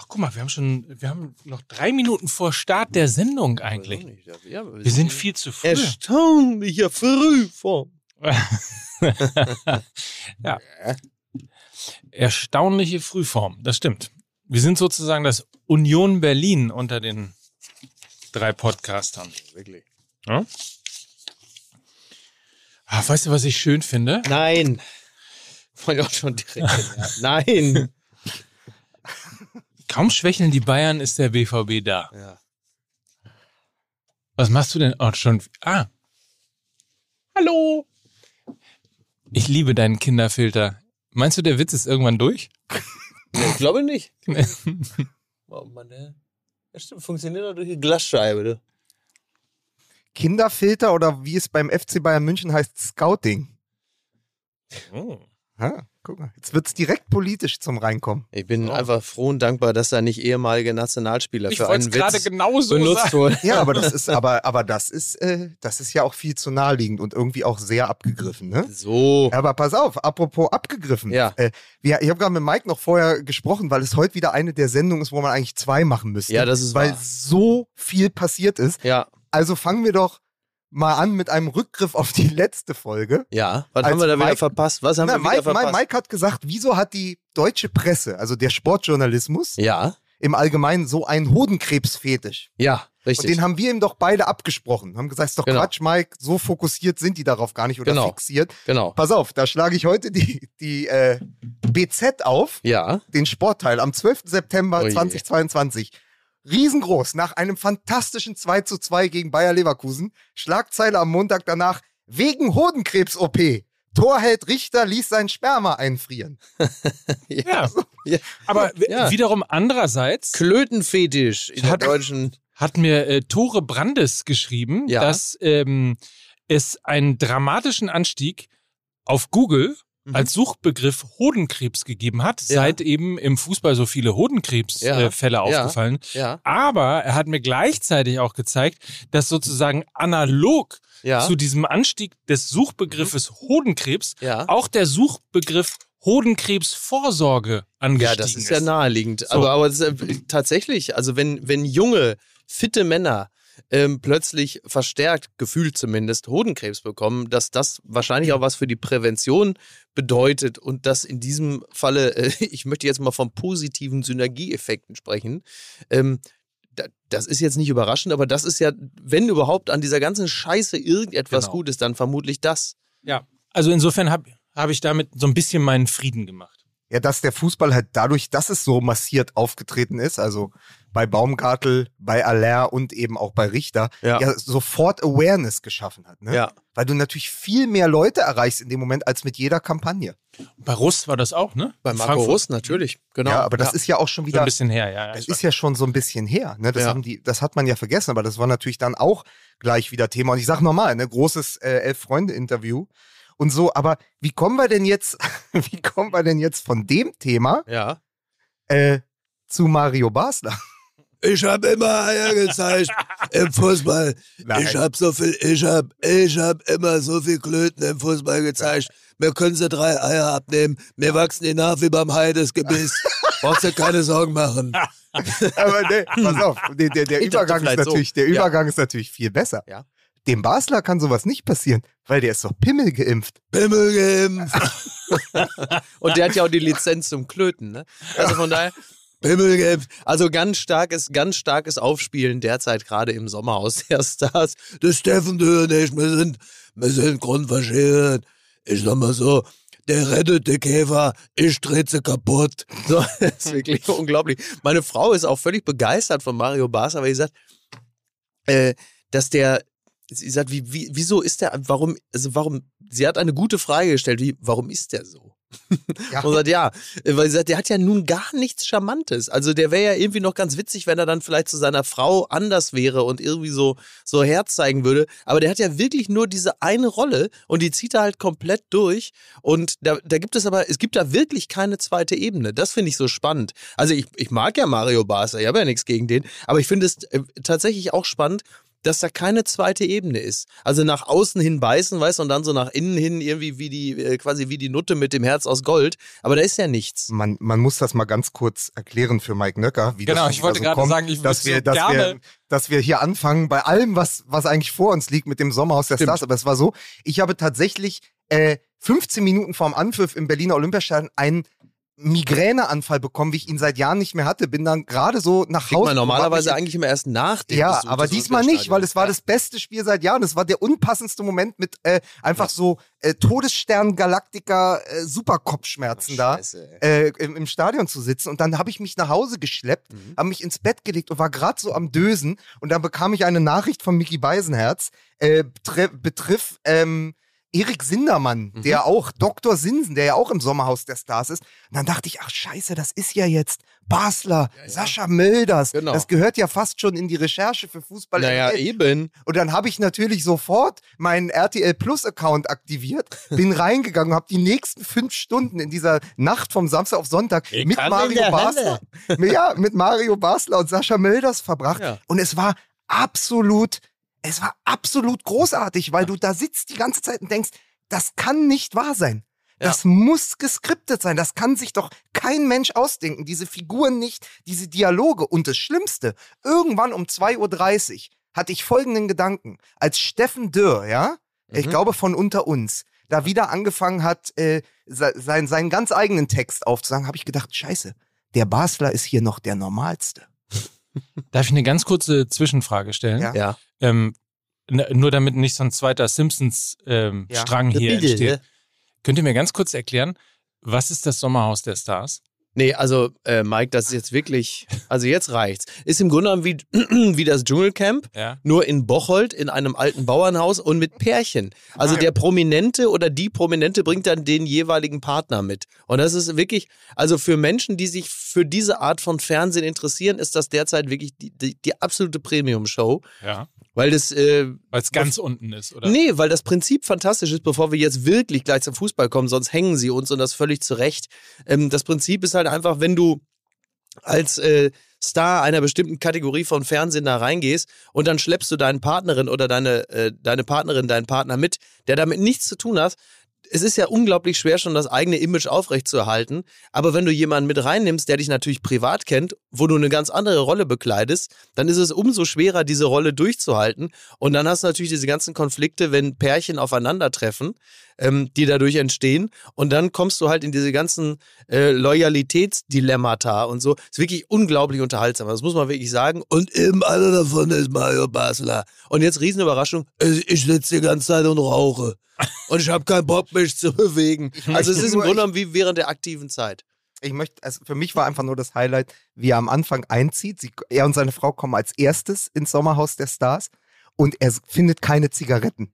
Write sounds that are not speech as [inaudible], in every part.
Ach, guck mal, wir haben schon, wir haben noch drei Minuten vor Start der Sendung eigentlich. Wir sind viel zu früh. erstaunlicher Frühform. [laughs] ja. Erstaunliche Frühform, das stimmt. Wir sind sozusagen das Union Berlin unter den drei Podcastern. Wirklich. Ja? Ah, weißt du, was ich schön finde? Nein. Wollte auch schon direkt. [laughs] Nein. Kaum schwächeln die Bayern, ist der BVB da. Ja. Was machst du denn? Oh, schon. Ah. Hallo. Ich liebe deinen Kinderfilter. Meinst du, der Witz ist irgendwann durch? Ich glaube nicht. [laughs] Oh Mann, der. Ja, stimmt, funktioniert doch durch die Glasscheibe, du. Kinderfilter oder wie es beim FC Bayern München heißt, Scouting. Oh. Ha, guck mal, jetzt wird's direkt politisch zum Reinkommen. Ich bin Oh. einfach froh und dankbar, dass da nicht ehemalige Nationalspieler Ich für einen es gerade Witz genauso benutzt sagen. wurden. Ja, aber das ist, aber, aber das ist, äh, das ist ja auch viel zu naheliegend und irgendwie auch sehr abgegriffen, ne? So. Ja, Aber pass auf, apropos abgegriffen. Ja. Äh, wir, ich habe gerade mit Mike noch vorher gesprochen, weil es heute wieder eine der Sendungen ist, wo man eigentlich zwei machen müsste. Ja, das ist Weil wahr. so viel passiert ist. Ja, Also fangen wir doch mal an mit einem Rückgriff auf die letzte Folge. ja. Was haben wir da wieder Mike- verpasst? Was haben Na, wir wieder Mike, verpasst? Mike hat gesagt, wieso hat die deutsche Presse, also der Sportjournalismus, Ja, im Allgemeinen so einen Hodenkrebsfetisch? ja, Und richtig. den haben wir ihm doch beide abgesprochen. Haben gesagt, ist doch Genau. Quatsch, Mike, so fokussiert sind die darauf gar nicht oder Genau. fixiert. genau. Pass auf, da schlage ich heute die, die äh, BZ auf, Ja, den Sportteil, am 12. September Oh je. 2022. Riesengroß, nach einem fantastischen 2 zu 2 gegen Bayer Leverkusen. Schlagzeile am Montag danach, wegen Hodenkrebs-OP. Torheld Richter ließ sein Sperma einfrieren. [laughs] Ja. Ja. Aber Ja. wiederum andererseits Klötenfetisch in der Hat- deutschen. hat mir äh, Tore Brandes geschrieben, Ja. dass ähm, es einen dramatischen Anstieg auf Google Mhm. als Suchbegriff Hodenkrebs gegeben hat, Ja. seit eben im Fußball so viele Hodenkrebsfälle Ja. äh, Ja. aufgefallen. Ja, Aber er hat mir gleichzeitig auch gezeigt, dass sozusagen analog ja, zu diesem Anstieg des Suchbegriffes Hodenkrebs ja. auch der Suchbegriff Hodenkrebsvorsorge Ja, angestiegen das ist ja naheliegend. So. Aber, aber ist, äh, tatsächlich, also wenn, wenn junge, fitte Männer ähm, plötzlich verstärkt, gefühlt zumindest, Hodenkrebs bekommen, dass das wahrscheinlich auch was für die Prävention bedeutet und dass in diesem Falle, äh, [laughs] ich möchte jetzt mal von positiven Synergieeffekten sprechen, ähm, da- das ist jetzt nicht überraschend, aber das ist ja, wenn überhaupt an dieser ganzen Scheiße irgendetwas Genau. gut ist, dann vermutlich das. Ja, also insofern habe hab ich damit so ein bisschen meinen Frieden gemacht. Ja, dass der Fußball halt dadurch, dass es so massiert aufgetreten ist, also bei Baumgartel, bei Aller und eben auch bei Richter, Ja. ja, sofort Awareness geschaffen hat. Ne? Ja. Weil du natürlich viel mehr Leute erreichst in dem Moment als mit jeder Kampagne. Bei Russ war das auch, ne? Bei Marco Frankfurt. Russ natürlich, genau. Ja, aber das ist ja auch schon So wieder ein bisschen her, ja. ja Das ist ja schon so ein bisschen her. Ne? Das, Ja. haben die, das hat man ja vergessen, aber das war natürlich dann auch gleich wieder Thema. Und ich sag nochmal, ne, großes äh, Elf-Freunde-Interview und so, aber wie kommen wir denn jetzt, [laughs] wie kommen wir denn jetzt von dem Thema Ja. äh, zu Mario Basler? Ich habe immer Eier gezeigt im Fußball. Nein. Ich habe so viel, ich habe ich hab immer so viel Klöten im Fußball gezeigt. Mir können sie drei Eier abnehmen. Mir wachsen die nach wie beim Heidesgebiss. [laughs] Brauchst dir keine Sorgen machen. aber ne, pass auf, der, der, der Übergang ist vielleicht so. natürlich, der Ja. Übergang ist natürlich viel besser. Ja. Dem Basler kann sowas nicht passieren, weil der ist doch Pimmel geimpft. Pimmel geimpft. [laughs] Und der hat ja auch die Lizenz zum Klöten, ne? Also von daher, Pimmel geimpft. also ganz starkes, ganz starkes Aufspielen derzeit gerade im Sommerhaus der Stars. Das Steffen, ich, wir sind, wir sind grundverschieden. Ich sag mal so, der rettet die Käfer, ich drehe sie kaputt. [laughs] So, das ist wirklich unglaublich. Meine Frau ist auch völlig begeistert von Mario Barca, weil sie sagt, äh, dass der, sie sagt, wie, wie, wieso ist der, warum, also warum, sie hat eine gute Frage gestellt, wie, warum ist der so? Ja. Und sagt, ja, weil sie sagt, der hat ja nun gar nichts Charmantes. Also der wäre ja irgendwie noch ganz witzig, wenn er dann vielleicht zu seiner Frau anders wäre und irgendwie so, so Herz zeigen würde. Aber der hat ja wirklich nur diese eine Rolle und die zieht er halt komplett durch. Und da, da gibt es aber, es gibt da wirklich keine zweite Ebene. Das finde ich so spannend. Also ich, ich mag ja Mario Barca, ich habe ja nichts gegen den, aber ich finde es äh, tatsächlich auch spannend, dass da keine zweite Ebene ist. Also nach außen hin beißen, weißt du, und dann so nach innen hin irgendwie wie die, äh, quasi wie die Nutte mit dem Herz aus Gold. Aber da ist ja nichts. Man, man muss das mal ganz kurz erklären für Mike Nöcker, wie Genau, das ich wollte so gerade kommt, sagen, ich dass würde wir, dass wir, gerne- dass wir hier anfangen bei allem, was, was eigentlich vor uns liegt mit dem Sommerhaus der Stimmt. Stars. Aber es war so, ich habe tatsächlich äh, 15 Minuten vorm Anpfiff im Berliner Olympiastadion einen Migräneanfall bekommen, wie ich ihn seit Jahren nicht mehr hatte. Bin dann gerade so nach Kriegt Hause. man normalerweise eigentlich immer erst nach dem Ja, aber diesmal nicht, weil es war Olympiastadions. das beste Spiel seit Jahren. Es war der unpassendste Moment mit äh, einfach so äh, Todesstern Galaktiker äh, Superkopfschmerzen da äh, im, im Stadion zu sitzen. Und dann habe ich mich nach Hause geschleppt, Mhm. habe mich ins Bett gelegt und war gerade so am Dösen. Und dann bekam ich eine Nachricht von Mickey Beisenherz, äh, betre betriff ähm, Erik Sindermann, Mhm. der auch, Dr. Sinsen, der ja auch im Sommerhaus der Stars ist. Und dann dachte ich, ach scheiße, das ist ja jetzt Basler, Sascha Mölders. Genau. Das gehört ja fast schon in die Recherche für Fußball. Naja, eben. Und dann habe ich natürlich sofort meinen RTL Plus Account aktiviert, bin [laughs] reingegangen, habe die nächsten fünf Stunden in dieser Nacht vom Samstag auf Sonntag Ich mit Mario Basler, [laughs] ja, mit Mario Basler und Sascha Mölders verbracht. Ja. Und es war absolut, es war absolut großartig, weil du da sitzt die ganze Zeit und denkst, das kann nicht wahr sein. Das muss geskriptet sein. Das kann sich doch kein Mensch ausdenken. Diese Figuren nicht, diese Dialoge. Und das Schlimmste, irgendwann um 2.30 Uhr hatte ich folgenden Gedanken. Als Steffen Dürr, ja, ich Mhm. glaube von unter uns, da wieder angefangen hat, äh, se- sein, seinen ganz eigenen Text aufzusagen, habe ich gedacht, scheiße, der Basler ist hier noch der Normalste. Darf ich eine ganz kurze Zwischenfrage stellen? Ja. Ja. Ähm, nur damit nicht so ein zweiter Simpsons-Strang Ja. Strang hier Bitte, entsteht. ne? Könnt ihr mir ganz kurz erklären, was ist das Sommerhaus der Stars? Nee, also äh, Mike, das ist jetzt wirklich, also jetzt reicht's. Ist im Grunde genommen wie, [clears throat] wie das Dschungelcamp, Ja. nur in Bocholt, in einem alten Bauernhaus und mit Pärchen. Also der Prominente oder die Prominente bringt dann den jeweiligen Partner mit. Und das ist wirklich, also für Menschen, die sich für diese Art von Fernsehen interessieren, ist das derzeit wirklich die, die, die absolute Premium-Show. Ja. Weil das, äh, Weil es ganz unten ist, oder? Nee, weil das Prinzip fantastisch ist, bevor wir jetzt wirklich gleich zum Fußball kommen, sonst hängen sie uns und das völlig zurecht. Ähm, das Prinzip ist halt einfach, wenn du als äh, Star einer bestimmten Kategorie von Fernsehen da reingehst und dann schleppst du deinen Partnerin oder deine, äh, deine Partnerin, deinen Partner mit, der damit nichts zu tun hat. Es ist ja unglaublich schwer, schon das eigene Image aufrechtzuerhalten. Aber wenn du jemanden mit reinnimmst, der dich natürlich privat kennt, wo du eine ganz andere Rolle bekleidest, dann ist es umso schwerer, diese Rolle durchzuhalten. Und dann hast du natürlich diese ganzen Konflikte, wenn Pärchen aufeinandertreffen, ähm, die dadurch entstehen. Und dann kommst du halt in diese ganzen äh, Loyalitätsdilemmata und so. Ist wirklich unglaublich unterhaltsam. Das muss man wirklich sagen. Und eben einer davon ist Mario Basler. Und jetzt Riesenüberraschung. Ich sitze die ganze Zeit und rauche. Und ich habe keinen Bock, mich zu bewegen. Also es ist im Grunde genommen wie während der aktiven Zeit. Ich möchte, also für mich war einfach nur das Highlight, wie er am Anfang einzieht. Sie, er und seine Frau kommen als erstes ins Sommerhaus der Stars und er findet keine Zigaretten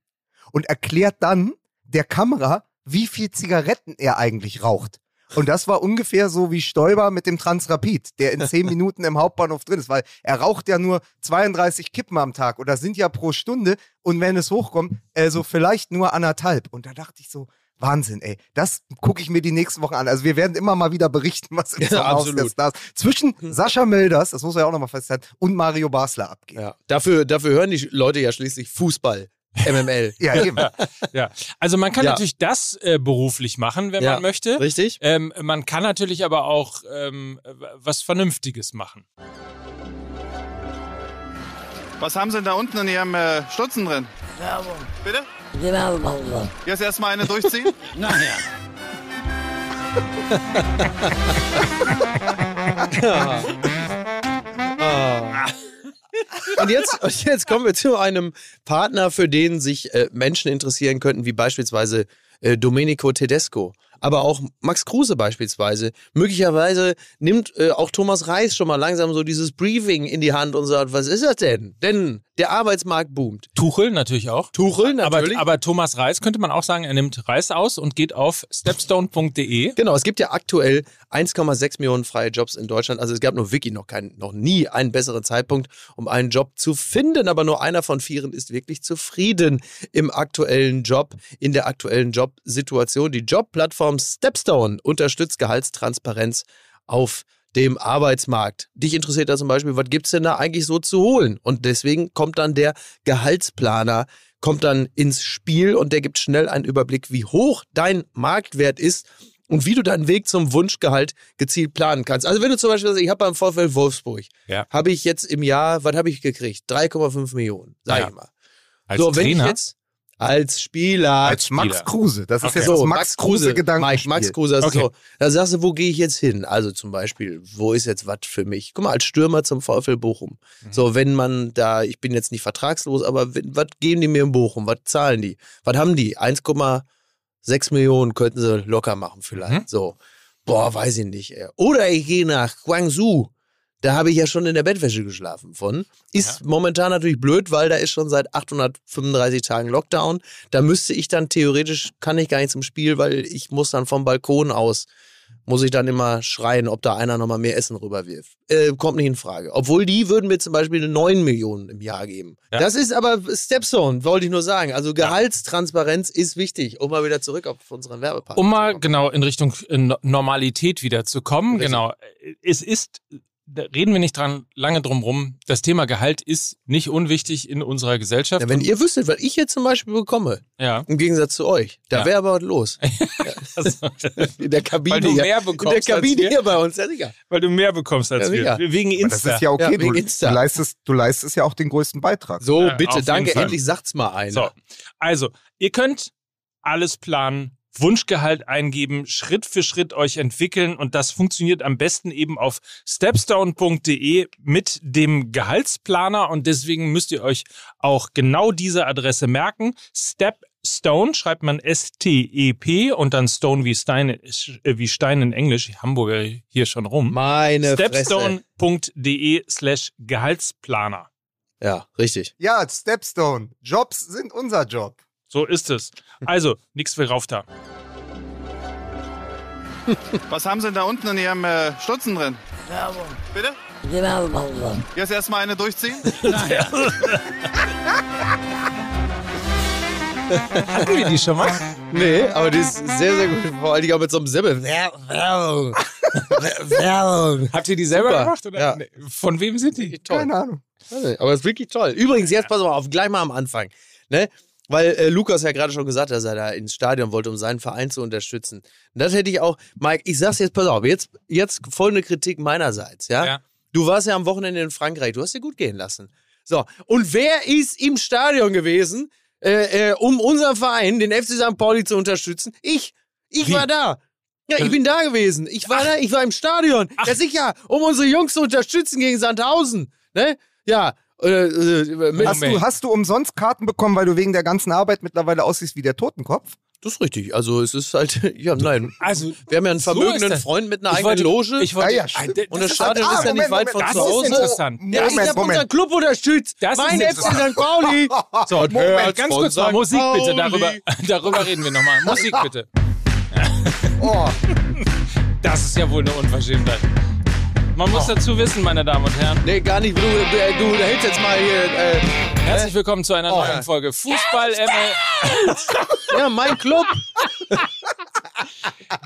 und erklärt dann der Kamera, wie viel Zigaretten er eigentlich raucht. Und das war ungefähr so wie Stoiber mit dem Transrapid, der in zehn [laughs] Minuten im Hauptbahnhof drin ist, weil er raucht ja nur 32 Kippen am Tag oder sind ja pro Stunde und wenn es hochkommt, äh, so vielleicht nur anderthalb. Und da dachte ich so, Wahnsinn, ey. Das gucke ich mir die nächsten Wochen an. Also wir werden immer mal wieder berichten, was im Ja, Sommerhaus der. Stars zwischen Sascha Mölders, das muss man ja auch nochmal festhalten, und Mario Basler abgeht. Ja. Dafür, dafür hören die Leute ja schließlich Fußball. MML. Ja, eben. [laughs] Ja. Also man kann Ja. natürlich das äh, beruflich machen, wenn Ja. man möchte. Richtig? Ähm, man kann natürlich aber auch ähm, was Vernünftiges machen. Was haben Sie denn da unten in Ihrem äh, Stutzen drin? Werbung. Bitte? Die Werbung. Jetzt erstmal eine durchziehen? [laughs] Nachher. [laughs] Und jetzt, jetzt kommen wir zu einem Partner, für den sich äh, Menschen interessieren könnten, wie beispielsweise äh, Domenico Tedesco. Aber auch Max Kruse beispielsweise. Möglicherweise nimmt äh, auch Thomas Reis schon mal langsam so dieses Briefing in die Hand und sagt, was ist das denn? Denn der Arbeitsmarkt boomt. Tuchel natürlich auch. Tuchel Aber, natürlich. aber Thomas Reis könnte man auch sagen, er nimmt Reis aus und geht auf stepstone.de. Genau, es gibt ja aktuell 1,6 Millionen freie Jobs in Deutschland. Also es gab nur wirklich noch, noch nie einen besseren Zeitpunkt, um einen Job zu finden. Aber nur einer von vieren ist wirklich zufrieden im aktuellen Job, in der aktuellen Jobsituation. Die Jobplattform Stepstone unterstützt Gehaltstransparenz auf dem Arbeitsmarkt. Dich interessiert da zum Beispiel, was gibt's denn da eigentlich so zu holen? Und deswegen kommt dann der Gehaltsplaner, kommt dann ins Spiel und der gibt schnell einen Überblick, wie hoch dein Marktwert ist und wie du deinen Weg zum Wunschgehalt gezielt planen kannst. Also wenn du zum Beispiel sagst, ich habe beim VfL Wolfsburg, Ja. habe ich jetzt im Jahr, was habe ich gekriegt? 3,5 Millionen, sag Ja. ich mal. Als so, wenn ich Trainer? jetzt als Spieler, Als Max Spieler. Kruse. Das ist Okay. jetzt so, das Max Kruse Gedanken. Max Kruse, das Okay. ist so. Da sagst du, wo gehe ich jetzt hin? Also zum Beispiel, wo ist jetzt was für mich? Guck mal, als Stürmer zum VfL Bochum. Mhm. So, wenn man da, ich bin jetzt nicht vertragslos, aber was geben die mir in Bochum? Was zahlen die? Was haben die? 1,6 Millionen könnten sie locker machen vielleicht. Mhm. So, boah, weiß ich nicht. Ey. Oder ich gehe nach Guangzhou. Da habe ich ja schon in der Bettwäsche geschlafen von. Ist momentan natürlich blöd, weil da ist schon seit 835 Tagen Lockdown. Da müsste ich dann theoretisch, kann ich gar nicht zum Spiel, weil ich muss dann vom Balkon aus, muss ich dann immer schreien, ob da einer nochmal mehr Essen rüberwirft. Äh, kommt nicht in Frage. Obwohl die würden mir zum Beispiel 9 Millionen im Jahr geben. Ja. Das ist aber Stepstone, wollte ich nur sagen. Also Gehaltstransparenz ist wichtig, um mal wieder zurück auf unseren Werbepartner Um mal genau in Richtung No- Normalität wieder zu kommen. Richtig. Genau. Es ist, reden wir nicht dran lange drum rum. Das Thema Gehalt ist nicht unwichtig in unserer Gesellschaft. Ja, wenn ihr wüsstet, was ich jetzt zum Beispiel bekomme, ja. im Gegensatz zu euch, da Ja. wäre aber was los. [laughs] Also, In der Kabine weil du hier. mehr In der bekommst als Kabine wir. hier bei uns, ja sicher. Weil du mehr bekommst als Ja, wir. Wegen Aber das Insta. ist ja okay. Ja, du, wegen du, Insta. leistest, du leistest ja auch den größten Beitrag. So, bitte, danke, endlich sagt's mal einer. So, also, ihr könnt alles planen, Wunschgehalt eingeben, Schritt für Schritt euch entwickeln und das funktioniert am besten eben auf stepstone.de mit dem Gehaltsplaner und deswegen müsst ihr euch auch genau diese Adresse merken. Stepstone schreibt man S-T-E-P und dann Stone wie Stein, äh, wie Stein in Englisch, Hamburger hier schon rum. Meine. Stepstone.de slash Gehaltsplaner. Ja, richtig. Ja, Stepstone. Jobs sind unser Job. So ist es. Also, nichts für rauf da. [laughs] Was haben Sie denn da unten in Ihrem äh, Stutzen drin? Werbung. Bitte? Die Werbung. Jetzt erstmal eine durchziehen? [laughs] Hatten wir die schon mal? Nee, aber die ist sehr, sehr gut. Vor allem auch mit so einem Sibbel. Werbung. Werbung. Habt ihr die selber Super. gemacht? Oder? Ja. Von wem sind die? Toll. Keine Ahnung. Aber es ist wirklich toll. Übrigens, jetzt pass mal auf, gleich mal am Anfang. Ne? Weil äh, Lukas ja gerade schon gesagt hat, dass er da ins Stadion wollte, um seinen Verein zu unterstützen. Und das hätte ich auch, Mike, ich sag's jetzt, pass auf, jetzt, jetzt folgende Kritik meinerseits, ja? Ja. Du warst ja am Wochenende in Frankreich, du hast dir gut gehen lassen. So, und wer ist im Stadion gewesen, äh, äh, um unseren Verein, den FC St. Pauli, zu unterstützen? Ich. Ich Wie? war da. Ja, ich bin da gewesen. Ich war da, ich war im Stadion. Ja, sicher, um unsere Jungs zu unterstützen gegen Sandhausen. Ne? Ja. Äh, äh, mit, Hast du, hast du umsonst Karten bekommen, weil du wegen der ganzen Arbeit mittlerweile aussiehst wie der Totenkopf? das ist richtig. Also es ist halt, [laughs] ja, nein. Also, Wir haben ja einen So vermögenden ist das. Freund mit einer ich eigenen wollte, Loge. Ich wollte, Ja, ja, das und das ist- Stadion Ah, ist ja nicht weit Moment, von das zu ist Hause. interessant. Ja, ich Moment, habe Moment. unseren Club unterstützt. Das ist mein FC. St. Pauli. [laughs] So, hört Moment, ganz von kurz mal. Musik bitte. Pauli. Darüber, [laughs] darüber reden wir nochmal. Musik bitte. Oh, Das ist ja wohl eine Unverschämtheit. Man muss dazu wissen, meine Damen und Herren. Nee, gar nicht. Du, du, du hältst jetzt mal hier. Äh, Herzlich willkommen zu einer Oh. neuen Folge Fußball ML. ja, mein Club. [laughs]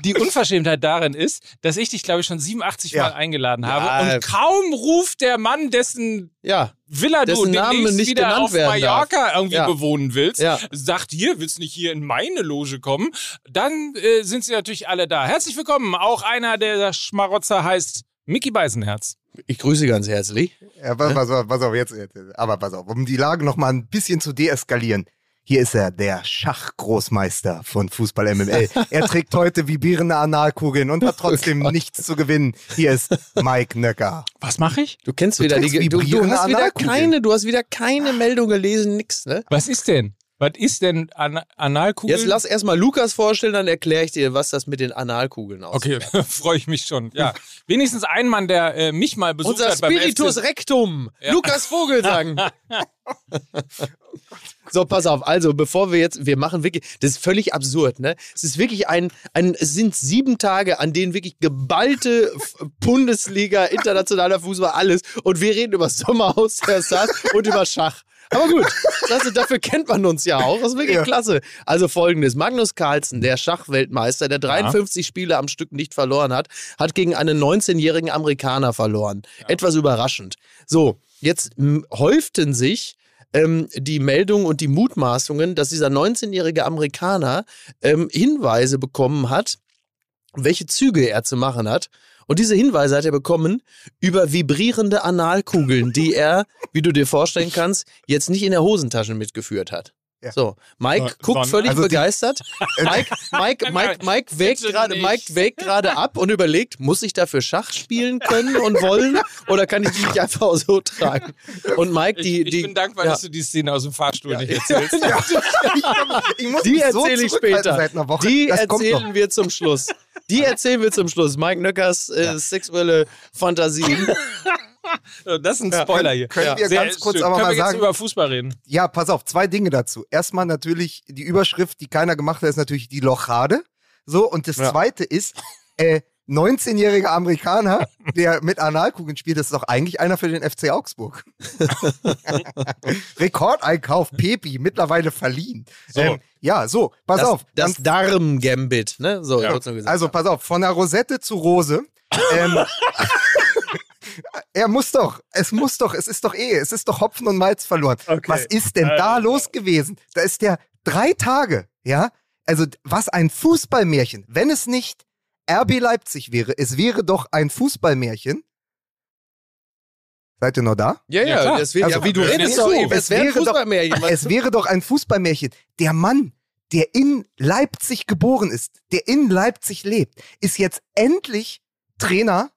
Die Unverschämtheit darin ist, dass ich dich, glaube ich, schon 87 Ja. Mal eingeladen habe Ja. und kaum ruft der Mann, dessen Ja. Villa du Dessen Name demnächst nicht wieder auf Mallorca irgendwie Ja. bewohnen willst, Ja. sagt hier, willst nicht hier in meine Loge kommen, dann äh, sind sie natürlich alle da. Herzlich willkommen. Auch einer der Schmarotzer heißt Mickey Beisenherz. Ich grüße ganz herzlich. ja, pass, pass, auf, pass auf, jetzt, jetzt, aber pass auf, um die Lage noch mal ein bisschen zu deeskalieren. Hier ist er, der Schachgroßmeister von Fußball MML. [laughs] Er trägt heute vibrierende Analkugeln und hat trotzdem nichts zu gewinnen. Hier ist Mike Nöcker. Was mache ich? Du kennst Du wieder die. Du, du vibrierende hast wieder Analkugeln. keine. Du hast wieder keine Meldung gelesen, nix. Ne? Was ist denn? Was ist denn An Analkugeln? Jetzt lass erstmal Lukas vorstellen, dann erkläre ich dir, was das mit den Analkugeln aussieht. Okay, [laughs] freue ich mich schon. Ja, wenigstens ein Mann, der äh, mich mal besucht Unser hat beim Spiritus FC. Rectum. Ja. Lukas Vogelsang. [laughs] so, pass auf. Also, bevor wir jetzt, wir machen wirklich, das ist völlig absurd, ne? Es ist wirklich ein, ein es sind sieben Tage, an denen wirklich geballte Bundesliga, internationaler Fußball, alles. Und wir reden über Sommerhaus der Stars und über Schach. Aber gut, also dafür kennt man uns ja auch. Das ist wirklich Ja. klasse. Also folgendes: Magnus Carlsen, der Schachweltmeister, der 53 Spiele am Stück nicht verloren hat, hat gegen einen 19-jährigen Amerikaner verloren. Etwas überraschend. So, jetzt m, häuften sich ähm, die Meldungen und die Mutmaßungen, dass dieser 19-jährige Amerikaner ähm, Hinweise bekommen hat, welche Züge er zu machen hat. Und diese Hinweise hat er bekommen über vibrierende Analkugeln, die er, wie du dir vorstellen kannst, jetzt nicht in der Hosentasche mitgeführt hat. Ja. So, Mike So- guckt so- völlig also die- begeistert. [laughs] Mike, Mike, Mike, Mike wägt gerade. Mike wägt gerade ab und überlegt, muss ich dafür Schach spielen können und wollen oder kann ich die nicht einfach auch so tragen? Und Mike, die, ich, die, ich bin dankbar, ja. dass du die Szene aus dem Fahrstuhl nicht erzählst. [laughs] Ich muss Die mich so erzähle ich später. Seit einer Woche. Die das erzählen wir zum Schluss. Die erzählen wir zum Schluss. Mike Nöckers äh, sexuelle Fantasien. Das ist ein Spoiler hier. Können wir Sehr ganz kurz schön. aber Können mal wir jetzt sagen, über Fußball reden? Ja, pass auf, zwei Dinge dazu. Erstmal natürlich die Überschrift, die keiner gemacht hat, ist natürlich die Lochade. So, und das Ja. zweite ist, äh, 19-jähriger Amerikaner, [laughs] der mit Analkugeln spielt, das ist doch eigentlich einer für den FC Augsburg. [laughs] Rekordeinkauf, Pepi, mittlerweile verliehen. So. Ähm, ja, so, pass Das, auf. das Darm-Gambit, ne? So, Ja. kurz nur gesagt. also, pass auf, von der Rosette zu Rose. [laughs] Ähm, er muss doch, es muss doch, es ist doch eh, es ist doch Hopfen und Malz verloren. Okay. Was ist denn da Also. los gewesen? Da ist der drei Tage, ja? Also, was ein Fußballmärchen. Wenn es nicht RB Leipzig wäre, es wäre doch ein Fußballmärchen. Seid ihr noch da? ja, Ja, ja, wird, Also, ja, wie du es redest, doch, ey, es wäre doch- Fußballmärchen. was- Es wäre doch ein Fußballmärchen. Der Mann, der in Leipzig geboren ist, der in Leipzig lebt, ist jetzt endlich Trainer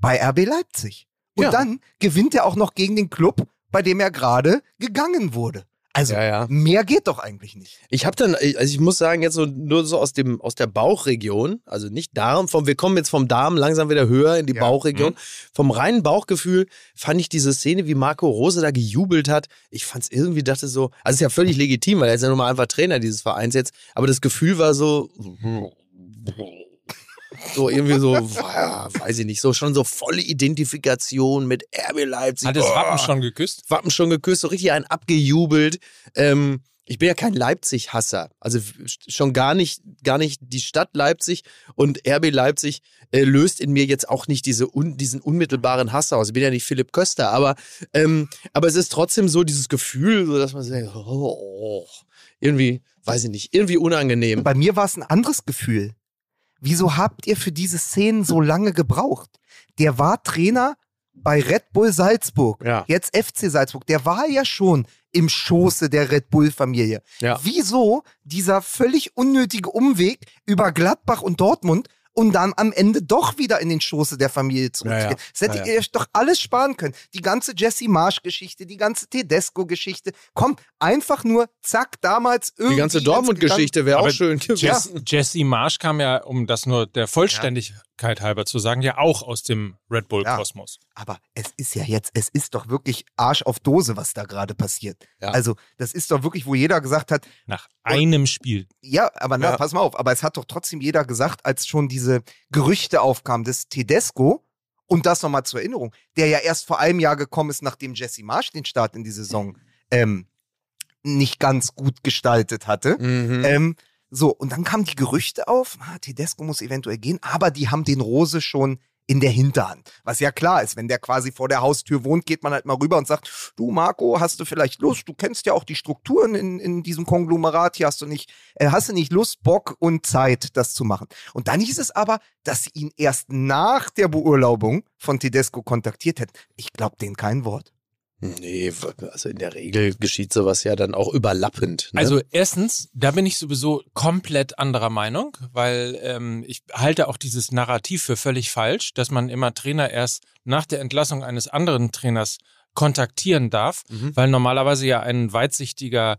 bei RB Leipzig. Und Ja. dann gewinnt er auch noch gegen den Club, bei dem er gerade gegangen wurde. Also Ja, ja. mehr geht doch eigentlich nicht. Ich habe dann, also ich muss sagen, jetzt so nur so aus dem aus der Bauchregion, also nicht Darm, vom, wir kommen jetzt vom Darm langsam wieder höher in die Ja. Bauchregion. Vom reinen Bauchgefühl fand ich diese Szene, wie Marco Rose da gejubelt hat. Ich fand es irgendwie, dachte so, also ist ja völlig legitim, weil er ist ja nun mal einfach Trainer dieses Vereins jetzt. Aber das Gefühl war so, so irgendwie so, weiß ich nicht, so schon so volle Identifikation mit RB Leipzig. Hat das Oh. Wappen schon geküsst? Wappen schon geküsst, so richtig einen abgejubelt. Ähm, ich bin ja kein Leipzig-Hasser. Also schon gar nicht, gar nicht die Stadt Leipzig und RB Leipzig äh, löst in mir jetzt auch nicht diese un, diesen unmittelbaren Hass aus. Ich bin ja nicht Philipp Köster, aber, ähm, aber es ist trotzdem so dieses Gefühl, so dass man sagt, oh, irgendwie, weiß ich nicht, irgendwie unangenehm. Bei mir war es ein anderes Gefühl. Wieso habt ihr für diese Szenen so lange gebraucht? Der war Trainer bei Red Bull Salzburg, Ja. jetzt FC Salzburg. Der war ja schon im Schoße der Red Bull-Familie. Ja. Wieso dieser völlig unnötige Umweg über Gladbach und Dortmund und dann am Ende doch wieder in den Schoße der Familie zurückzugehen? Ja, ja. Das hättet Ja, ja. ihr euch doch alles sparen können. Die ganze Jesse Marsch-Geschichte, die ganze Tedesco-Geschichte. Komm, einfach nur, zack, damals irgendwie. Die ganze Dortmund-Geschichte wäre auch schön gewesen. Jesse, Marsch kam ja, um das nur der Vollständigkeit halber zu sagen, ja auch aus dem Red Bull-Kosmos. Aber es ist ja jetzt, es ist doch wirklich Arsch auf Dose, was da gerade passiert. Ja. Also, das ist doch wirklich, wo jeder gesagt hat, Nach einem Spiel. ja, aber na, Ja. pass mal auf, aber es hat doch trotzdem jeder gesagt, als schon diese Gerüchte aufkamen, dass Tedesco, und das nochmal zur Erinnerung, der ja erst vor einem Jahr gekommen ist, nachdem Jesse Marsch den Start in die Saison ähm, nicht ganz gut gestaltet hatte. Mhm. Ähm, so, und dann kamen die Gerüchte auf, ah, Tedesco muss eventuell gehen, aber die haben den Rose schon in der Hinterhand. Was ja klar ist, wenn der quasi vor der Haustür wohnt, geht man halt mal rüber und sagt, du Marco, hast du vielleicht Lust? Du kennst ja auch die Strukturen in, in diesem Konglomerat, hier hast du nicht, äh, hast du nicht Lust, Bock und Zeit, das zu machen. Und dann hieß es aber, dass sie ihn erst nach der Beurlaubung von Tedesco kontaktiert hätten. Ich glaube denen kein Wort. Nee, also in der Regel geschieht sowas ja dann auch überlappend. Ne? Also erstens, da bin ich sowieso komplett anderer Meinung, weil ähm, ich halte auch dieses Narrativ für völlig falsch, dass man immer Trainer erst nach der Entlassung eines anderen Trainers kontaktieren darf, Mhm. weil normalerweise ja ein weitsichtiger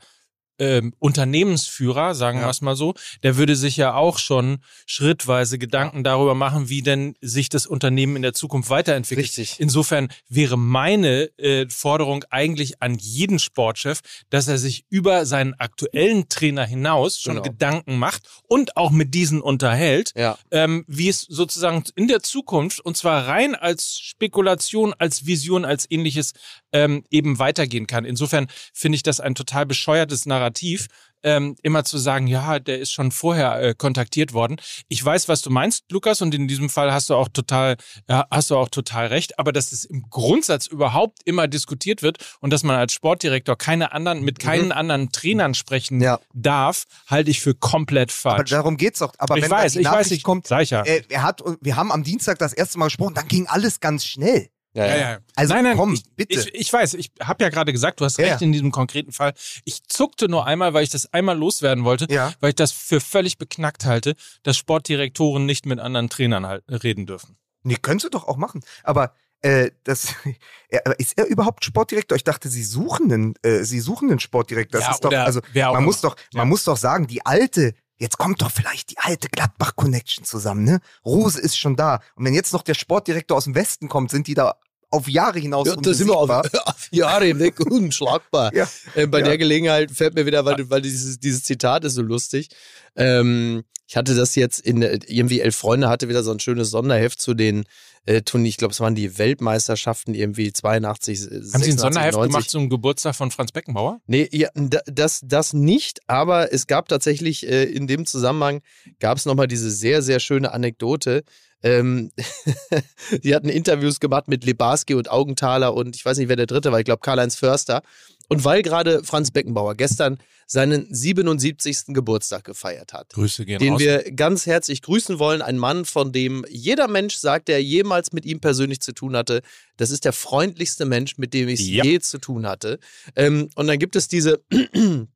ähm, Unternehmensführer, sagen Ja. wir es mal so, der würde sich ja auch schon schrittweise Gedanken darüber machen, wie denn sich das Unternehmen in der Zukunft weiterentwickelt. Richtig. Insofern wäre meine äh, Forderung eigentlich an jeden Sportchef, dass er sich über seinen aktuellen Trainer hinaus schon Genau. Gedanken macht und auch mit diesen unterhält, Ja. ähm, wie es sozusagen in der Zukunft und zwar rein als Spekulation, als Vision, als ähnliches ähm, eben weitergehen kann. Insofern finde ich das ein total bescheuertes Narrativ, ähm, immer zu sagen, ja, der ist schon vorher äh, kontaktiert worden. Ich weiß, was du meinst, Lukas, und in diesem Fall hast du auch total, ja, hast du auch total recht. Aber dass es im Grundsatz überhaupt immer diskutiert wird und dass man als Sportdirektor keine anderen mit keinen anderen Trainern sprechen Mhm. Ja. darf, halte ich für komplett Aber falsch. darum geht's doch. Aber ich wenn weiß, ich weiß, Nachricht ich kommt, sag ich ja. äh, er hat, wir haben am Dienstag das erste Mal gesprochen, dann ging alles ganz schnell. Ja, Ja, ja. Also nein, nein, komm, ich, bitte. Ich, ich weiß, ich habe ja gerade gesagt, du hast Ja, recht ja. in diesem konkreten Fall. Ich zuckte nur einmal, weil ich das einmal loswerden wollte, Ja. weil ich das für völlig beknackt halte, dass Sportdirektoren nicht mit anderen Trainern halt reden dürfen. Nee, könntest du doch auch machen. Aber äh, das, [laughs] ist er überhaupt Sportdirektor? Ich dachte, sie suchen einen, äh, sie suchen einen Sportdirektor. Das Ja, ist doch, also man muss doch, man muss doch sagen, die alte, jetzt kommt doch vielleicht die alte Gladbach-Connection zusammen, ne? Rose ist schon da. Und wenn jetzt noch der Sportdirektor aus dem Westen kommt, sind die da auf Jahre hinaus Ja, da sind wir auf, [laughs] auf Jahre hinweg [laughs] unschlagbar. Ja. Äh, bei Ja. der Gelegenheit fällt mir wieder, weil, weil dieses, dieses Zitat ist so lustig. Ähm, ich hatte das jetzt in, irgendwie Elf Freunde hatte wieder so ein schönes Sonderheft zu den äh, Turnieren, ich glaube, es waren die Weltmeisterschaften irgendwie 82, Haben Sie ein 86, Sonderheft 90. gemacht zum Geburtstag von Franz Beckenbauer? Nee, ja, da- das, das nicht, aber es gab tatsächlich äh, in dem Zusammenhang, gab es nochmal diese sehr, sehr schöne Anekdote. Ähm, [laughs] die hatten Interviews gemacht mit Lebarski und Augenthaler und ich weiß nicht, wer der dritte war, ich glaube Karl-Heinz Förster. Und weil gerade Franz Beckenbauer gestern seinen 77. Geburtstag gefeiert hat, Grüße gehen den raus. wir ganz herzlich grüßen wollen. Ein Mann, von dem jeder Mensch sagt, der jemals mit ihm persönlich zu tun hatte, das ist der freundlichste Mensch, mit dem ich es Ja. je zu tun hatte. Ähm, und dann gibt es diese [clears throat]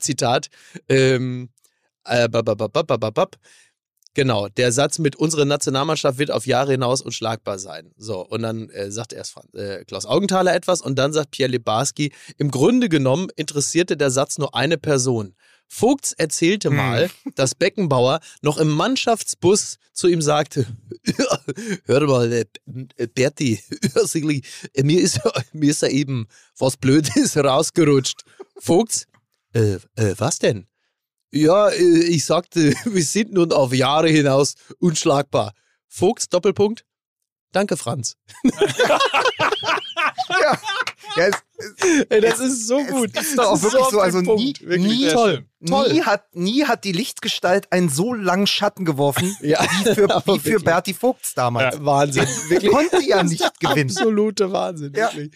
Zitat, ähm, äh, babababababab. Genau, der Satz mit unsere Nationalmannschaft wird auf Jahre hinaus unschlagbar sein. So, und dann äh, sagt erst äh, Klaus Augenthaler etwas und dann sagt Pierre Lebarski, im Grunde genommen interessierte der Satz nur eine Person. Vogts erzählte Hm. mal, dass Beckenbauer noch im Mannschaftsbus zu ihm sagte, [laughs] hör mal, äh, äh, Berti, [laughs] äh, mir ist, [laughs] mir ist da eben was Blödes rausgerutscht. Vogts, äh, äh, was denn? Ja, äh, ich sagte, [laughs] wir sind nun auf Jahre hinaus unschlagbar. Vogts, Doppelpunkt. Danke, Franz. [laughs] ja, ja, es, Ey, das ist so es gut. ist doch auch Das wirklich so, den also nie. Wirklich nie, toll. Toll. nie hat, nie hat die Lichtgestalt einen so langen Schatten geworfen, [laughs] Ja, wie für, [laughs] wie für wirklich. Berti Vogts damals. Wahnsinn. [laughs] Wirklich. Konnte ja nicht gewinnen. Absolute Wahnsinn. Ja. Wirklich.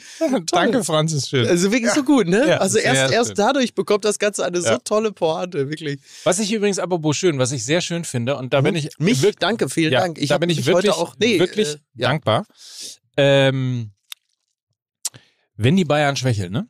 Danke, Franz, ist schön. Also wirklich so gut, ne? Ja, also erst, erst dadurch bekommt das Ganze eine so Ja. tolle Pointe, wirklich. Was ich übrigens apropos schön, was ich sehr schön finde, und da bin ich Mhm. Mich, wirk- danke, vielen ja, Dank. Ich da bin ich wirklich, heute auch nee, wirklich äh, ja. dankbar. Ähm, wenn die Bayern schwächeln, ne?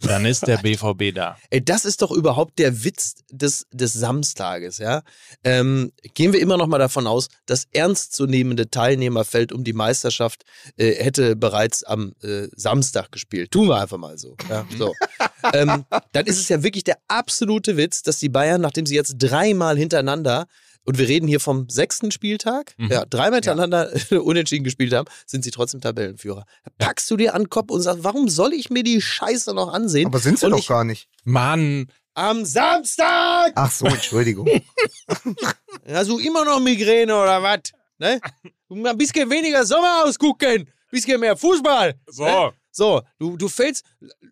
Dann ist der [laughs] BVB da. Ey, das ist doch überhaupt der Witz des, des Samstages, ja. Ähm, gehen wir immer noch mal davon aus, das ernstzunehmende Teilnehmerfeld um die Meisterschaft äh, hätte bereits am äh, Samstag gespielt. Tun wir einfach mal so. Ja, so. [laughs] ähm, dann ist es ja wirklich der absolute Witz, dass die Bayern, nachdem sie jetzt dreimal hintereinander und wir reden hier vom sechsten Spieltag, Mhm. ja, dreimal hintereinander [laughs] unentschieden gespielt haben, sind sie trotzdem Tabellenführer. Packst du dir an den Kopf und sagst, warum soll ich mir die Scheiße noch ansehen? Aber sind sie Und doch ich- gar nicht. Mann, Am Samstag! Ach so, Entschuldigung. [laughs] Hast du immer noch Migräne oder was? Ne? Ein bisschen weniger Sommer ausgucken. Ein bisschen mehr Fußball. so. Ne? So, du, du fällst.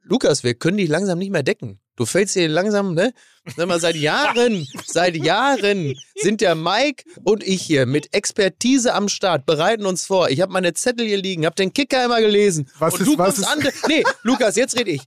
Lukas, wir können dich langsam nicht mehr decken. Du fällst hier langsam, ne? Sag mal, seit Jahren, seit Jahren sind der Mike und ich hier mit Expertise am Start, bereiten uns vor. Ich habe meine Zettel hier liegen, habe den Kicker immer gelesen. Was und ist- du was kommst ist- an. Nee, Lukas, jetzt red ich.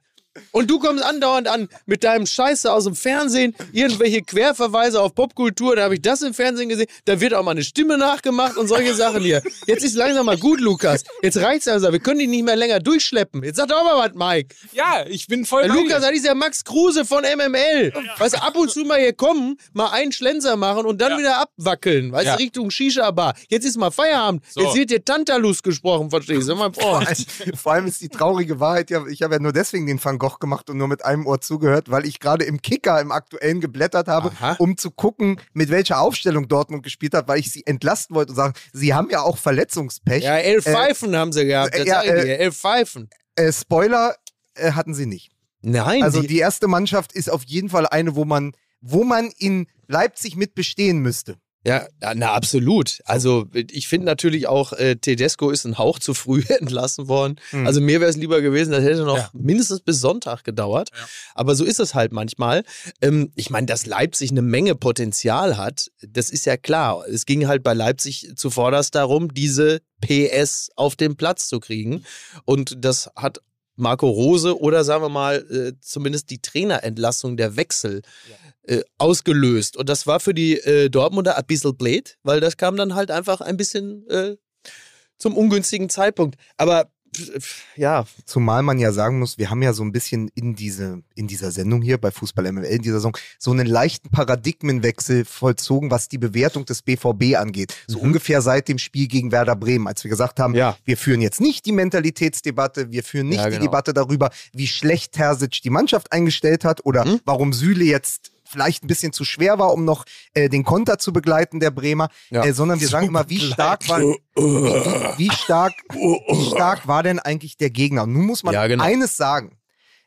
Und du kommst andauernd an mit deinem Scheiße aus dem Fernsehen, irgendwelche Querverweise auf Popkultur, da habe ich das im Fernsehen gesehen, da wird auch mal eine Stimme nachgemacht und solche Sachen hier. Jetzt ist langsam mal gut, Lukas. Jetzt reicht's also, wir können dich nicht mehr länger durchschleppen. Jetzt sag doch mal was, Mike. Ja, ich bin voll bei Lukas, ist ja Max Kruse von MML. Weißt du, ab und zu mal hier kommen, mal einen Schlenzer machen und dann Ja. wieder abwackeln. Weißt Ja. du, Richtung Shisha-Bar. Jetzt ist mal Feierabend. So. Jetzt wird dir Tantalus gesprochen, verstehst du. [laughs] Vor allem ist die traurige Wahrheit, ja, ich habe ja nur deswegen den Van Gogh Loch gemacht und nur mit einem Ohr zugehört, weil ich gerade im Kicker im aktuellen geblättert habe, Aha. um zu gucken, mit welcher Aufstellung Dortmund gespielt hat, weil ich sie entlasten wollte und sagen, sie haben ja auch Verletzungspech. Ja, elf Äh, Pfeifen haben sie gehabt. Das ja, äh, dir, elf Pfeifen. Äh, Spoiler äh, hatten sie nicht. Nein, Also die, die erste Mannschaft ist auf jeden Fall eine, wo man, wo man in Leipzig mit bestehen müsste. Ja, ja, na absolut. Also ich finde natürlich auch, äh, Tedesco ist ein Hauch zu früh [laughs] entlassen worden. Hm. Also mir wäre es lieber gewesen, das hätte noch Ja. mindestens bis Sonntag gedauert. Aber so ist es halt manchmal. Ähm, ich meine, dass Leipzig eine Menge Potenzial hat, das ist ja klar. Es ging halt bei Leipzig zuvorderst darum, diese PS auf den Platz zu kriegen. Und das hat Marco Rose oder sagen wir mal äh, zumindest die Trainerentlassung der Wechsel äh, ausgelöst. Und das war für die äh, Dortmunder ein bisschen blöd, weil das kam dann halt einfach ein bisschen äh, zum ungünstigen Zeitpunkt. Aber ja, Zumal man ja sagen muss, wir haben ja so ein bisschen in, diese, in dieser Sendung hier bei Fußball MML in dieser Saison so einen leichten Paradigmenwechsel vollzogen, was die Bewertung des BVB angeht. So ungefähr seit dem Spiel gegen Werder Bremen, als wir gesagt haben, Mhm. Ja. wir führen jetzt nicht die Mentalitätsdebatte, wir führen nicht Ja, die genau. Debatte darüber, wie schlecht Terzic die Mannschaft eingestellt hat oder Mhm. warum Süle jetzt vielleicht ein bisschen zu schwer war, um noch äh, den Konter zu begleiten, der Bremer, Ja. äh, sondern wir sagen immer, wie stark war, wie, wie, stark, wie stark war denn eigentlich der Gegner? Und nun muss man Ja, genau. eines sagen.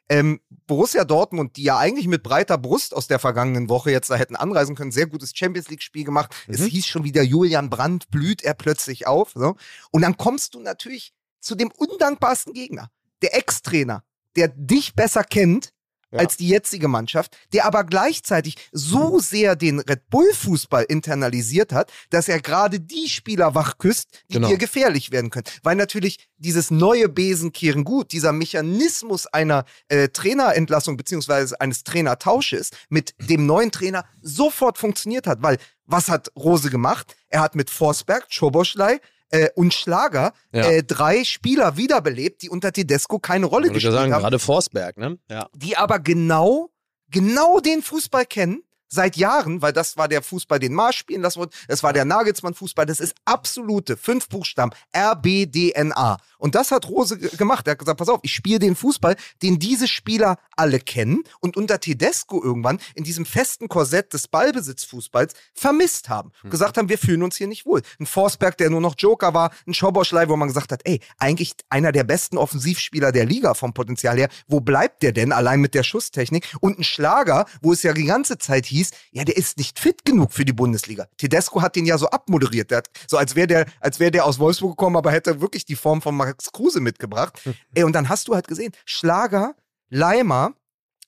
Ähm, Borussia Dortmund, die ja eigentlich mit breiter Brust aus der vergangenen Woche jetzt da hätten anreisen können, sehr gutes Champions League-Spiel gemacht. Es Mhm. hieß schon wieder, Julian Brandt blüht er plötzlich auf. So. Und dann kommst du natürlich zu dem undankbarsten Gegner, der Ex-Trainer, der dich besser kennt Ja. als die jetzige Mannschaft, der aber gleichzeitig so sehr den Red Bull-Fußball internalisiert hat, dass er gerade die Spieler wachküsst, die Genau. dir gefährlich werden können. Weil natürlich dieses neue Besenkehren gut, dieser Mechanismus einer äh, Trainerentlassung beziehungsweise eines Trainertausches mit dem neuen Trainer sofort funktioniert hat. Weil was hat Rose gemacht? Er hat mit Forsberg, Choboschlei äh, und Schlager Ja. äh, drei Spieler wiederbelebt, die unter Tedesco keine Rolle würde gespielt sagen, haben gerade Forsberg, ne? Ja. die aber genau, genau den Fußball kennen, seit Jahren, weil das war der Fußball, den Mars spielen lassen wurde, das war der Nagelsmann-Fußball, das ist absolute, fünf Buchstaben, RBDNA. Und das hat Rose ge- gemacht. Er hat gesagt, pass auf, ich spiele den Fußball, den diese Spieler alle kennen und unter Tedesco irgendwann in diesem festen Korsett des Ballbesitzfußballs vermisst haben. Gesagt haben, wir fühlen uns hier nicht wohl. Ein Forsberg, der nur noch Joker war, ein Schoboschlei, wo man gesagt hat, ey, eigentlich einer der besten Offensivspieler der Liga vom Potenzial her. Wo bleibt der denn allein mit der Schusstechnik? Und ein Schlager, wo es ja die ganze Zeit hieß, ja, der ist nicht fit genug für die Bundesliga. Tedesco hat den ja so abmoderiert. Der hat, so als wäre der, als wäre der aus Wolfsburg gekommen, aber hätte wirklich die Form von Max Kruse mitgebracht. ey, und dann hast du halt gesehen, Schlager, Leimer,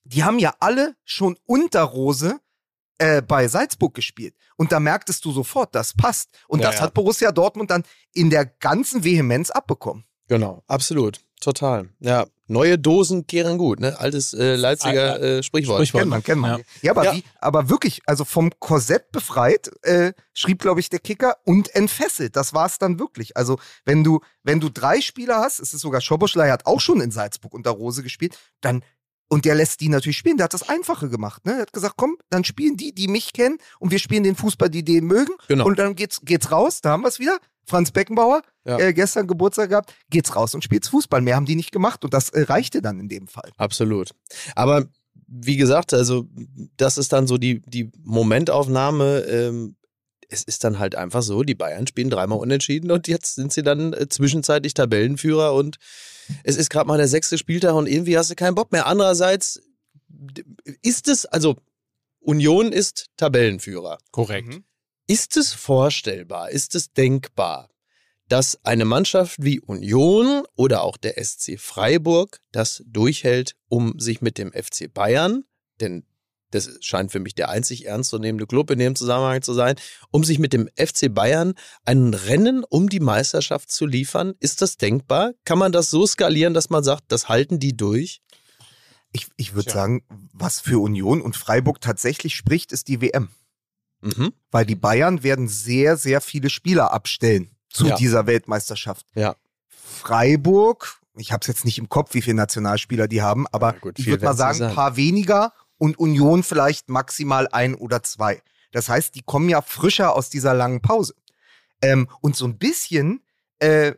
die haben ja alle schon unter Rose äh, bei Salzburg gespielt. Und da merktest du sofort, das passt. Und Ja, das ja. hat Borussia Dortmund dann in der ganzen Vehemenz abbekommen. Genau, absolut. Total. Ja, neue Dosen kehren gut, ne? Altes äh, Leipziger äh, Sprichwort. Sprichwort. Kennt man, kennt man. Ja. Ja, aber, Ja. Wie, aber wirklich, also vom Korsett befreit, äh, schrieb, glaube ich, der Kicker und entfesselt. Das war es dann wirklich. Also, wenn du, wenn du drei Spieler hast, es ist sogar Schoboschlei hat auch schon in Salzburg unter Rose gespielt, dann und der lässt die natürlich spielen. Der hat das Einfache gemacht. Ne? Er hat gesagt, komm, dann spielen die, die mich kennen und wir spielen den Fußball, die den mögen. Genau. Und dann geht's, geht's raus. Da haben wir es wieder. Franz Beckenbauer, Ja. äh, gestern Geburtstag gehabt, geht's raus und spielt's Fußball. Mehr haben die nicht gemacht und das äh, reichte dann in dem Fall. Absolut. Aber wie gesagt, also das ist dann so die, die Momentaufnahme. Ähm, es ist dann halt einfach so, die Bayern spielen dreimal unentschieden und jetzt sind sie dann äh, zwischenzeitlich Tabellenführer und es ist gerade mal der sechste Spieltag und irgendwie hast du keinen Bock mehr. Andererseits ist es, also Union ist Tabellenführer. Korrekt. Ist es vorstellbar, ist es denkbar, dass eine Mannschaft wie Union oder auch der SC Freiburg das durchhält, um sich mit dem FC Bayern, denn das scheint für mich der einzig ernstzunehmende Club in dem Zusammenhang zu sein, um sich mit dem FC Bayern ein Rennen um die Meisterschaft zu liefern? Ist das denkbar? Kann man das so skalieren, dass man sagt, das halten die durch? Ich, ich würde sagen, was für Union und Freiburg tatsächlich spricht, ist die WM. Mhm. Weil die Bayern werden sehr, sehr viele Spieler abstellen zu Ja. dieser Weltmeisterschaft. Ja. Freiburg, ich habe es jetzt nicht im Kopf, wie viele Nationalspieler die haben, aber gut, ich würde mal sagen, ein paar weniger und Union vielleicht maximal ein oder zwei. Das heißt, die kommen ja frischer aus dieser langen Pause. Ähm, und so ein bisschen äh,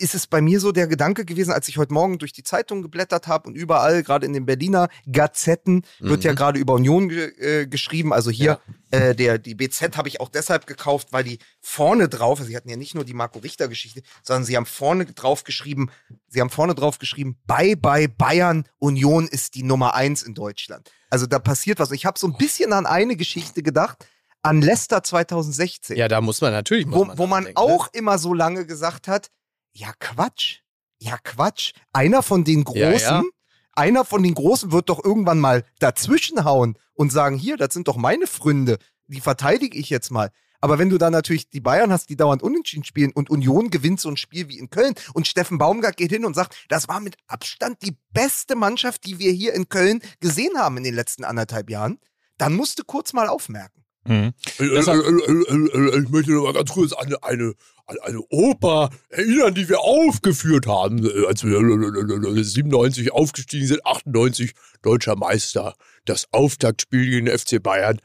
ist es bei mir so der Gedanke gewesen, als ich heute Morgen durch die Zeitung geblättert habe und überall, gerade in den Berliner Gazetten, wird ja Mhm. gerade über Union ge äh, geschrieben. Also hier, äh, der, die BZ habe ich auch deshalb gekauft, weil die vorne drauf, also sie hatten ja nicht nur die Marco Richter-Geschichte, sondern sie haben vorne drauf geschrieben, sie haben vorne drauf geschrieben, bye bye Bayern, Union ist die Nummer eins in Deutschland. Also da passiert was. Ich habe so ein bisschen an eine Geschichte gedacht, an Leicester 2016 Ja, da muss man natürlich. muss wo, man wo man denken, ne? auch immer so lange gesagt hat, ja Quatsch, ja Quatsch, einer von den Großen, Ja, ja. einer von den Großen wird doch irgendwann mal dazwischenhauen und sagen, hier, das sind doch meine Freunde, die verteidige ich jetzt mal. Aber wenn du dann natürlich die Bayern hast, die dauernd unentschieden spielen und Union gewinnt so ein Spiel wie in Köln und Steffen Baumgart geht hin und sagt, das war mit Abstand die beste Mannschaft, die wir hier in Köln gesehen haben in den letzten anderthalb Jahren, dann musst du kurz mal aufmerken. Mhm. Äh, äh, äh, Ich möchte noch mal ganz kurz an eine, an eine Oper erinnern, die wir aufgeführt haben, als wir äh, äh, äh, 97 aufgestiegen sind, 98 deutscher Meister. Das Auftaktspiel gegen den FC Bayern.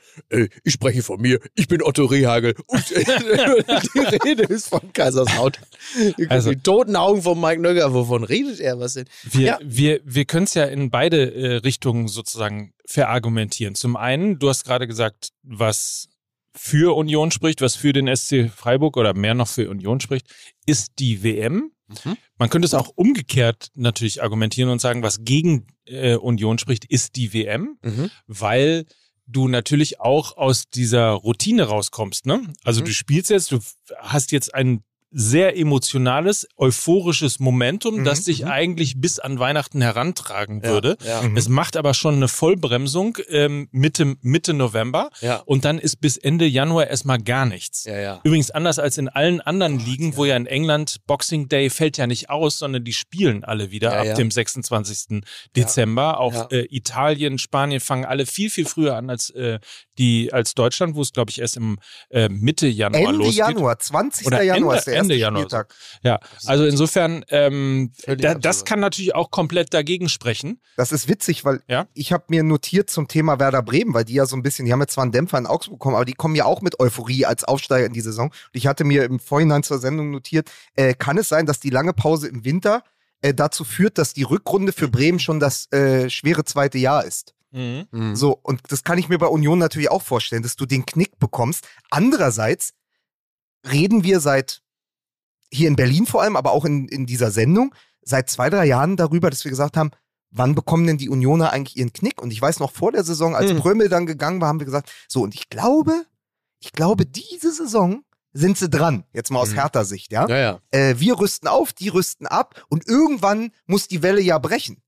Ich spreche von mir. Ich bin Otto Rehagel. Und [laughs] Die Rede ist von Kaiserslautern. Also- die toten Augen von Mike Nöcker, wovon redet er? Was denn? Wir, Ja. wir, wir können es ja in beide Richtungen sozusagen verargumentieren. Zum einen, du hast gerade gesagt, was für Union spricht, was für den SC Freiburg oder mehr noch für Union spricht, ist die WM. Mhm. Man könnte es auch umgekehrt natürlich argumentieren und sagen, was gegen äh, Union spricht, ist die WM, Mhm. weil du natürlich auch aus dieser Routine rauskommst. Ne? Also Mhm. du spielst jetzt, du hast jetzt ein sehr emotionales, euphorisches Momentum, Mhm, das dich mhm. eigentlich bis an Weihnachten herantragen würde. Ja, Mhm. Es macht aber schon eine Vollbremsung ähm, Mitte, Mitte November ja, und dann ist bis Ende Januar erstmal gar nichts. ja, ja. Übrigens anders als in allen anderen Ligen, wo ja in England Boxing Day fällt ja nicht aus, sondern die spielen alle wieder Ja, ab ja. dem 26. Dezember. Auch Ja. Äh, Italien, Spanien fangen alle viel, viel früher an als, äh, die, als Deutschland, wo es, glaube ich, erst im äh, Mitte Januar Ende losgeht. Januar, 20. Oder Januar Ende- ist der erste Ende Januar. Spieltag. Ja, also insofern, ähm, da, das kann natürlich auch komplett dagegen sprechen. Das ist witzig, weil Ja. ich habe mir notiert zum Thema Werder Bremen, weil die ja so ein bisschen, die haben jetzt zwar einen Dämpfer in Augsburg bekommen, aber die kommen ja auch mit Euphorie als Aufsteiger in die Saison. Und ich hatte mir im Vorhinein zur Sendung notiert, äh, kann es sein, dass die lange Pause im Winter äh, dazu führt, dass die Rückrunde für Bremen schon das äh, schwere zweite Jahr ist? Mhm. Mhm. So, und das kann ich mir bei Union natürlich auch vorstellen, dass du den Knick bekommst. Andererseits reden wir seit, hier in Berlin vor allem, aber auch in, in dieser Sendung, seit zwei, drei Jahren darüber, dass wir gesagt haben, wann bekommen denn die Unioner eigentlich ihren Knick? Und ich weiß noch vor der Saison, als Hm. Prömel dann gegangen war, haben wir gesagt, so, und ich glaube, ich glaube, diese Saison sind sie dran. Jetzt mal aus Mhm. härter Sicht, ja? Ja, ja. äh, wir rüsten auf, die rüsten ab und irgendwann muss die Welle ja brechen.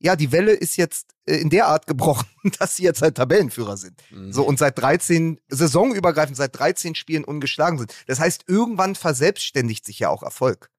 Ja, die Welle ist jetzt äh, in der Art gebrochen, [laughs] dass sie jetzt halt Tabellenführer sind. Mhm. So und seit 13, saisonübergreifend seit 13 Spielen ungeschlagen sind. Das heißt, irgendwann verselbstständigt sich ja auch Erfolg.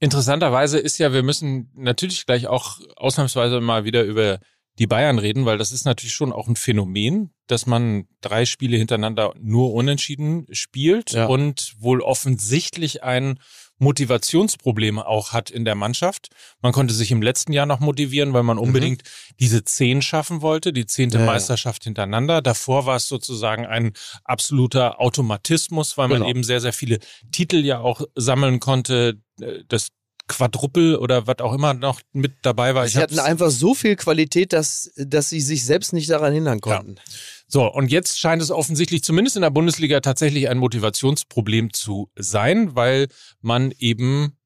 Interessanterweise ist ja, wir müssen natürlich gleich auch ausnahmsweise mal wieder über die Bayern reden, weil das ist natürlich schon auch ein Phänomen, dass man drei Spiele hintereinander nur unentschieden spielt Ja. und wohl offensichtlich ein Motivationsproblem auch hat in der Mannschaft. Man konnte sich im letzten Jahr noch motivieren, weil man unbedingt diese zehn schaffen wollte, die zehnte Mhm. Ja, ja. Meisterschaft hintereinander. Davor war es sozusagen ein absoluter Automatismus, weil man Genau. eben sehr, sehr viele Titel ja auch sammeln konnte. Das Quadruppel oder was auch immer noch mit dabei war. Sie hatten einfach so viel Qualität, dass, dass sie sich selbst nicht daran hindern konnten. So, und jetzt scheint es offensichtlich zumindest in der Bundesliga tatsächlich ein Motivationsproblem zu sein, weil man eben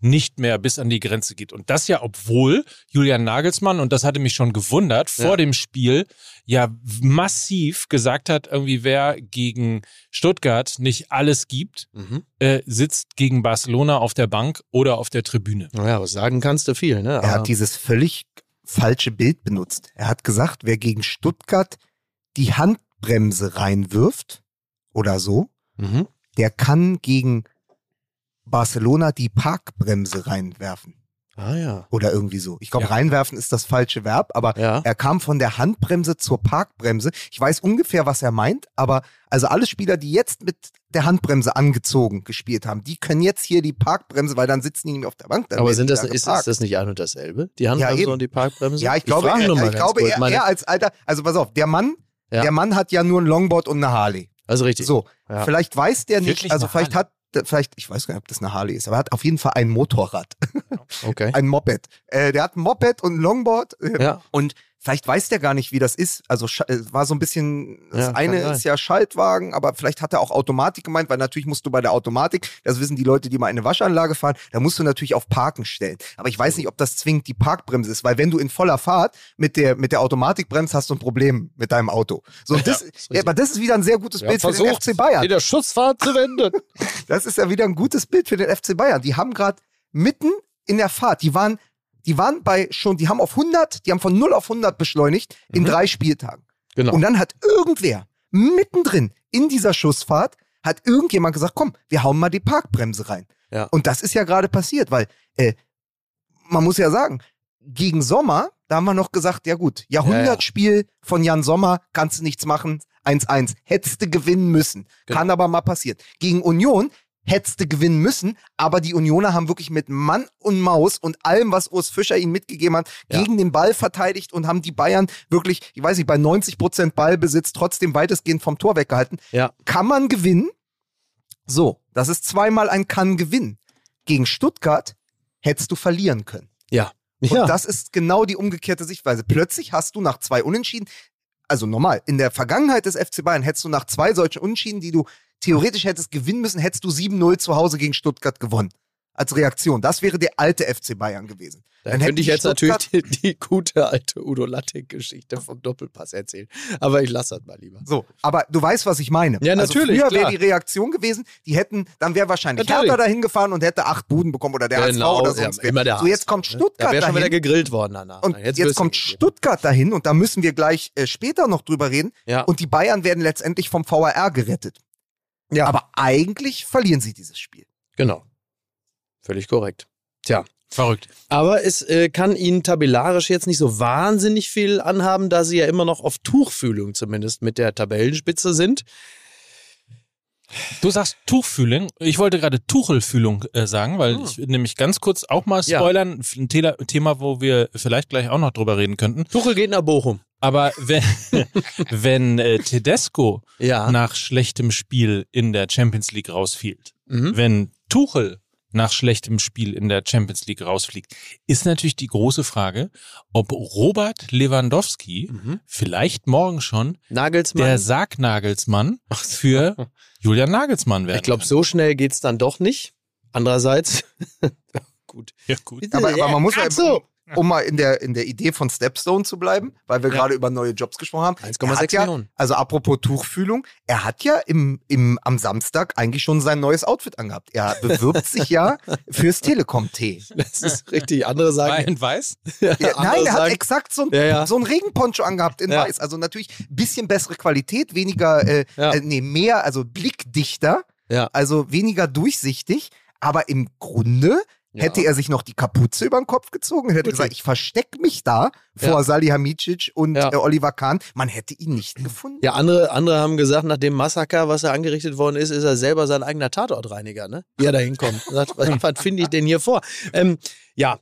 nicht mehr bis an die Grenze geht. Und das ja, obwohl Julian Nagelsmann, und das hatte mich schon gewundert, vor Ja. dem Spiel ja massiv gesagt hat, irgendwie wer gegen Stuttgart nicht alles gibt, Mhm. äh, sitzt gegen Barcelona auf der Bank oder auf der Tribüne. Naja, was sagen kannst du viel, ne? Er Aber- hat dieses völlig falsche Bild benutzt. Er hat gesagt, wer gegen Stuttgart die Handbremse reinwirft oder so, Mhm. der kann gegen Barcelona die Parkbremse reinwerfen. Ah ja. Oder irgendwie so. Ich glaube, Ja. reinwerfen ist das falsche Verb, aber Ja. er kam von der Handbremse zur Parkbremse. Ich weiß ungefähr, was er meint, aber also alle Spieler, die jetzt mit der Handbremse angezogen gespielt haben, die können jetzt hier die Parkbremse, weil dann sitzen die nicht mehr auf der Bank. Aber sind das, da ist, ist das nicht ein und dasselbe? Die Handbremse eben. und die Parkbremse? Ja, ich glaube, frage er, ich glaube er, er als alter, also pass auf, der Mann, Ja. der Mann hat ja nur ein Longboard und eine Harley. also richtig. So, Ja. vielleicht weiß der nicht, Wirklich also vielleicht Harley? hat, der- vielleicht, ich weiß gar nicht, ob das eine Harley ist, aber er hat auf jeden Fall ein Motorrad, Okay. [laughs] ein Moped. Äh, der hat ein Moped und ein Longboard. Äh, Ja. Und vielleicht weiß der gar nicht, wie das ist. Also äh, war so ein bisschen, das Ja, eine ist ja Schaltwagen, aber vielleicht hat er auch Automatik gemeint, weil natürlich musst du bei der Automatik, das wissen die Leute, die mal eine Waschanlage fahren, da musst du natürlich auf Parken stellen. Aber ich weiß nicht, ob das zwingend die Parkbremse ist, weil wenn du in voller Fahrt mit der, mit der Automatik bremst, hast du ein Problem mit deinem Auto. So, und das, ja, aber das ist wieder ein sehr gutes Bild für den FC Bayern. in der Schussfahrt zu wenden. [laughs] Das ist ja wieder ein gutes Bild für den FC Bayern. Die haben gerade mitten in der Fahrt, die waren, die waren bei schon, die haben auf 100, die haben von 0 auf 100 beschleunigt in drei Spieltagen. Genau. Und dann hat irgendwer mittendrin in dieser Schussfahrt hat irgendjemand gesagt, komm, wir hauen mal die Parkbremse rein. Ja. Und das ist ja gerade passiert, weil äh, man muss ja sagen, gegen Sommer, da haben wir noch gesagt, ja gut, Jahrhundertspiel von Jan Sommer, kannst du nichts machen, 1-1, hättest du gewinnen müssen. Genau. Kann aber mal passieren. Gegen Union hättest du gewinnen müssen, aber die Unioner haben wirklich mit Mann und Maus und allem, was Urs Fischer ihnen mitgegeben hat, Ja. gegen den Ball verteidigt und haben die Bayern wirklich, ich weiß nicht, bei 90% Ballbesitz trotzdem weitestgehend vom Tor weggehalten. Ja. Kann man gewinnen? So, das ist zweimal ein kann gewinnen. Gegen Stuttgart hättest du verlieren können. Ja. Und ja. das ist genau die umgekehrte Sichtweise. Plötzlich hast du nach zwei Unentschieden, also normal, in der Vergangenheit des FC Bayern hättest du nach zwei solchen Unentschieden, die du theoretisch hättest gewinnen müssen, hättest du 7-0 zu Hause gegen Stuttgart gewonnen. Als Reaktion. Das wäre der alte FC Bayern gewesen. Da Dann könnte ich jetzt natürlich Stuttgart- die, die gute alte Udo Lattek-Geschichte vom Doppelpass erzählen. Aber ich lasse das mal lieber. So, aber du weißt, was ich meine. Ja, natürlich, Also früher wäre die Reaktion gewesen, die hätten, dann wäre wahrscheinlich Natürlich. Hertha dahin gefahren und hätte acht Buden bekommen oder der Genau, HSV oder ja, sonst wer. immer der So, jetzt kommt? Stuttgart Da wäre schon wieder dahin. gegrillt worden danach. Und jetzt, du kommt. Stuttgart dahin und da müssen wir gleich äh, später noch drüber reden. Ja. Und die Bayern werden letztendlich vom VAR gerettet. Ja. Aber eigentlich verlieren sie dieses Spiel. Genau. Völlig korrekt. Tja. Verrückt. Aber es äh, kann Ihnen tabellarisch jetzt nicht so wahnsinnig viel anhaben, da Sie ja immer noch auf Tuchfühlung zumindest mit der Tabellenspitze sind. Du sagst Tuchfühlung. Ich wollte gerade Tuchelfühlung äh, sagen, weil ich will nämlich ganz kurz auch mal Ja. spoilern. Ein Tela- Thema, wo wir vielleicht gleich auch noch drüber reden könnten. Tuchel geht nach Bochum. Aber wenn, [laughs] wenn äh, Tedesco Ja. nach schlechtem Spiel in der Champions League rausfielt, Mhm. wenn Tuchel nach schlechtem Spiel in der Champions League rausfliegt, ist natürlich die große Frage, ob Robert Lewandowski Mhm. vielleicht morgen schon Nagelsmann. der Sargnagelsmann für Julian Nagelsmann werden ich glaube, so schnell geht's dann doch nicht. Andererseits, [laughs] gut. Ja, gut. Aber, aber man muss ja, Ach so. Um mal in der, in der Idee von Stepstone zu bleiben, weil wir Ja. gerade über neue Jobs gesprochen haben. 1,6 Er hat ja, Millionen. Also apropos Tuchfühlung, er hat ja im, im, am Samstag eigentlich schon sein neues Outfit angehabt. Er bewirbt sich ja fürs Telekom-T. Das ist richtig. Andere sagen, Wein weiß? Ja, nein, er hat sagen, exakt so ein, Ja, ja. so ein Regenponcho angehabt in Ja. weiß. Also natürlich ein bisschen bessere Qualität, weniger, äh, Ja. äh, nee, mehr, also blickdichter, Ja. also weniger durchsichtig. Aber im Grunde Ja. hätte er sich noch die Kapuze über den Kopf gezogen hätte gesagt, ich verstecke mich da vor Ja. Salihamidzic und Ja. äh, Oliver Kahn. Man hätte ihn nicht gefunden. Ja, andere, andere haben gesagt, nach dem Massaker, was da angerichtet worden ist, ist er selber sein eigener Tatortreiniger, ne? Wie er da hinkommt. [laughs] Was, was finde ich denn hier vor? Ähm, ja.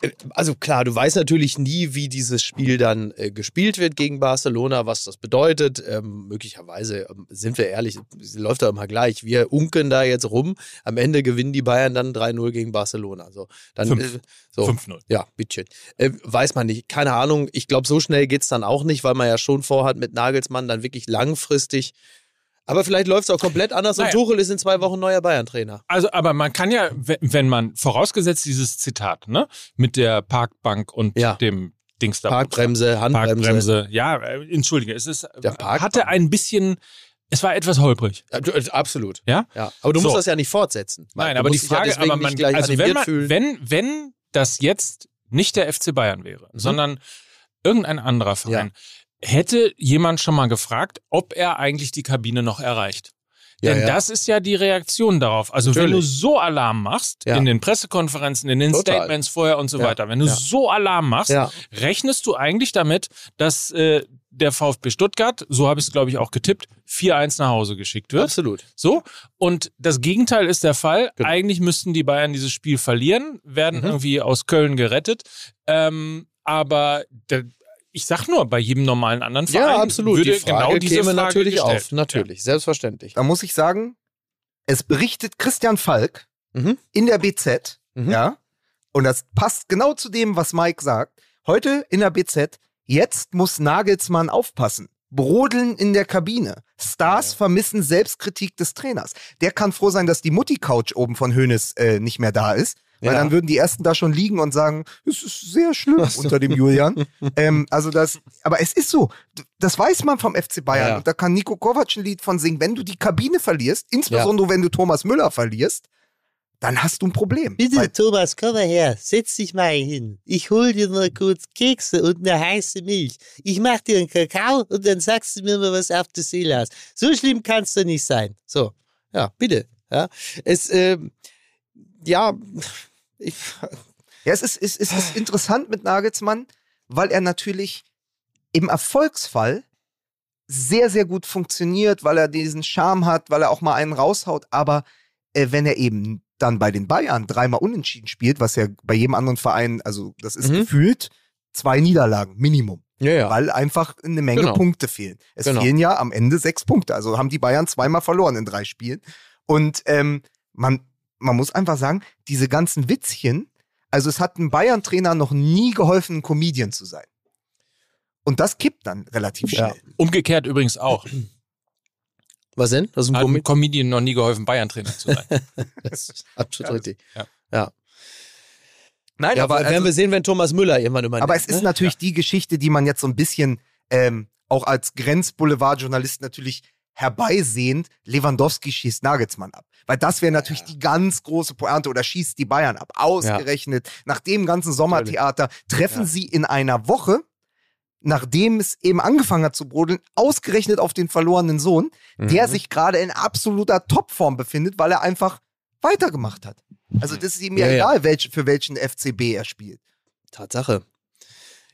Äh, Also klar, du weißt natürlich nie, wie dieses Spiel dann äh, gespielt wird gegen Barcelona, was das bedeutet. Ähm, möglicherweise, ähm, sind wir ehrlich, es läuft da immer gleich. Wir unken da jetzt rum. Am Ende gewinnen die Bayern dann 3-0 gegen Barcelona. So, dann, Fünf. äh, so. 5-0. Ja, bitteschön. Äh, weiß man nicht. Keine Ahnung. Ich glaube, so schnell geht's dann auch nicht, weil man ja schon vorhat, mit Nagelsmann dann wirklich langfristig. Aber vielleicht läuft's auch komplett anders Naja. und Tuchel ist in zwei Wochen neuer Bayern-Trainer. Also, aber man kann ja, wenn- man, vorausgesetzt dieses Zitat, ne, mit der Parkbank und Ja. dem Dings da. Parkbremse, Handbremse. Parkbremse. Ja, äh, entschuldige, es ist, Der hatte ein bisschen, es war etwas holprig. Äh, Absolut. Ja? ja. Aber du musst So. das ja nicht fortsetzen. Nein, Du aber die ja Frage, deswegen aber man, also wenn, man, wenn, wenn das jetzt nicht der FC Bayern wäre, Mhm. sondern irgendein anderer Verein, hätte jemand schon mal gefragt, ob er eigentlich die Kabine noch erreicht. Ja, Denn ja. das ist ja die Reaktion darauf. Also wenn du Natürlich. so Alarm machst, Ja. in den Pressekonferenzen, in den Total. Statements vorher und so weiter, wenn du so Alarm machst, rechnest du eigentlich damit, dass äh, der VfB Stuttgart, so habe ich es glaube ich auch getippt, 4-1 nach Hause geschickt wird. Absolut. So, und das Gegenteil ist der Fall. Genau. Eigentlich müssten die Bayern dieses Spiel verlieren, werden Mhm. irgendwie aus Köln gerettet. Ähm, aber der, ich sag nur, bei jedem normalen anderen Verein Ja, absolut. würde die Frage genau diese käme Frage natürlich gestellt. auf. Natürlich, selbstverständlich. Da muss ich sagen, Es berichtet Christian Falk Mhm. in der BZ, Mhm. ja, und das passt genau zu dem, was Mike sagt. Heute in der BZ, jetzt muss Nagelsmann aufpassen. Brodeln in der Kabine. Stars vermissen Selbstkritik des Trainers. Der kann froh sein, dass die Mutti-Couch oben von Hönes äh, nicht mehr da ist. Weil Ja. dann würden die ersten da schon liegen und sagen, es ist sehr schlimm unter dem Julian. [laughs] ähm, also das, aber es ist so. Das weiß man vom FC Bayern. Ja. Und da kann Nico Kovac ein Lied von singen. Wenn du die Kabine verlierst, insbesondere wenn du Thomas Müller verlierst, dann hast du ein Problem. Bitte, Weil, Thomas, komm mal her. Setz dich mal hin. Ich hol dir mal kurz Kekse und eine heiße Milch. Ich mach dir einen Kakao und dann sagst du mir mal, was auf der Seele hast. So schlimm kannst du nicht sein. So, ja, bitte. Ja, es, ähm, ja, ich, [laughs] ja, es ist, es, ist, es ist interessant mit Nagelsmann, weil er natürlich im Erfolgsfall sehr, sehr gut funktioniert, weil er diesen Charme hat, weil er auch mal einen raushaut. Aber äh, wenn er eben dann bei den Bayern dreimal unentschieden spielt, was ja bei jedem anderen Verein, also das ist Mhm. gefühlt zwei Niederlagen, Minimum. ja, ja. weil einfach eine Menge Genau. Punkte fehlen. Es Genau. fehlen ja am Ende sechs Punkte. Also haben die Bayern zweimal verloren in drei Spielen. Und ähm, man, man muss einfach sagen, diese ganzen Witzchen, also es hat einem Bayern-Trainer noch nie geholfen, ein Comedian zu sein. Und das kippt dann relativ Ja. schnell. Umgekehrt übrigens auch. Was denn? Das ist ein Hat einem Komik. Comedian noch nie geholfen, Bayern-Trainer zu sein. [laughs] Das ist absolut Ja, richtig. ja. ja. Nein, Ja, aber, aber werden also, wir sehen, wenn Thomas Müller irgendwann übernimmt. aber es ist ne? natürlich die Geschichte, die man jetzt so ein bisschen ähm, auch als Grenzboulevard-Journalist natürlich herbeisehend, Lewandowski schießt Nagelsmann ab. Weil das wäre natürlich die ganz große Pointe oder schießt die Bayern ab. Ausgerechnet nach dem ganzen Sommertheater treffen Ja. sie in einer Woche, nachdem es eben angefangen hat zu brodeln, ausgerechnet auf den verlorenen Sohn, der Mhm. sich gerade in absoluter Topform befindet, weil er einfach weitergemacht hat. Also das ist ihm ja, Ja, ja. egal, welch, für welchen FCB er spielt. Tatsache.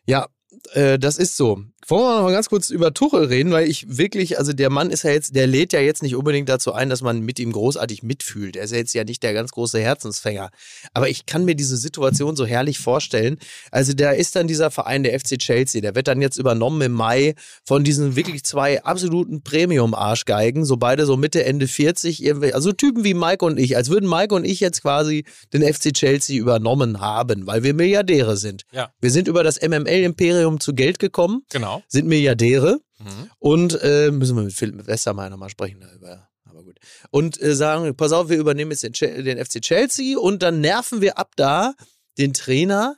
Ja, äh, das ist so. Wollen wir noch mal ganz kurz über Tuchel reden, weil ich wirklich, also der Mann ist ja jetzt, der lädt ja jetzt nicht unbedingt dazu ein, dass man mit ihm großartig mitfühlt. Er ist ja jetzt ja nicht der ganz große Herzensfänger. Aber ich kann mir diese Situation so herrlich vorstellen. Also da ist dann dieser Verein, der FC Chelsea, der wird dann jetzt übernommen im Mai von diesen wirklich zwei absoluten Premium-Arschgeigen, so beide so Mitte, Ende 40, irgendwelche- also Typen wie Mike und ich, als würden Mike und ich jetzt quasi den FC Chelsea übernommen haben, weil wir Milliardäre sind. Ja. Wir sind über das MML-Imperium zu Geld gekommen, Genau. sind Milliardäre Mhm. und äh, müssen wir mit Philipp Westermeier nochmal sprechen darüber. Aber gut. Und äh, sagen, pass auf, wir übernehmen jetzt den, den FC Chelsea und dann nerven wir ab da den Trainer,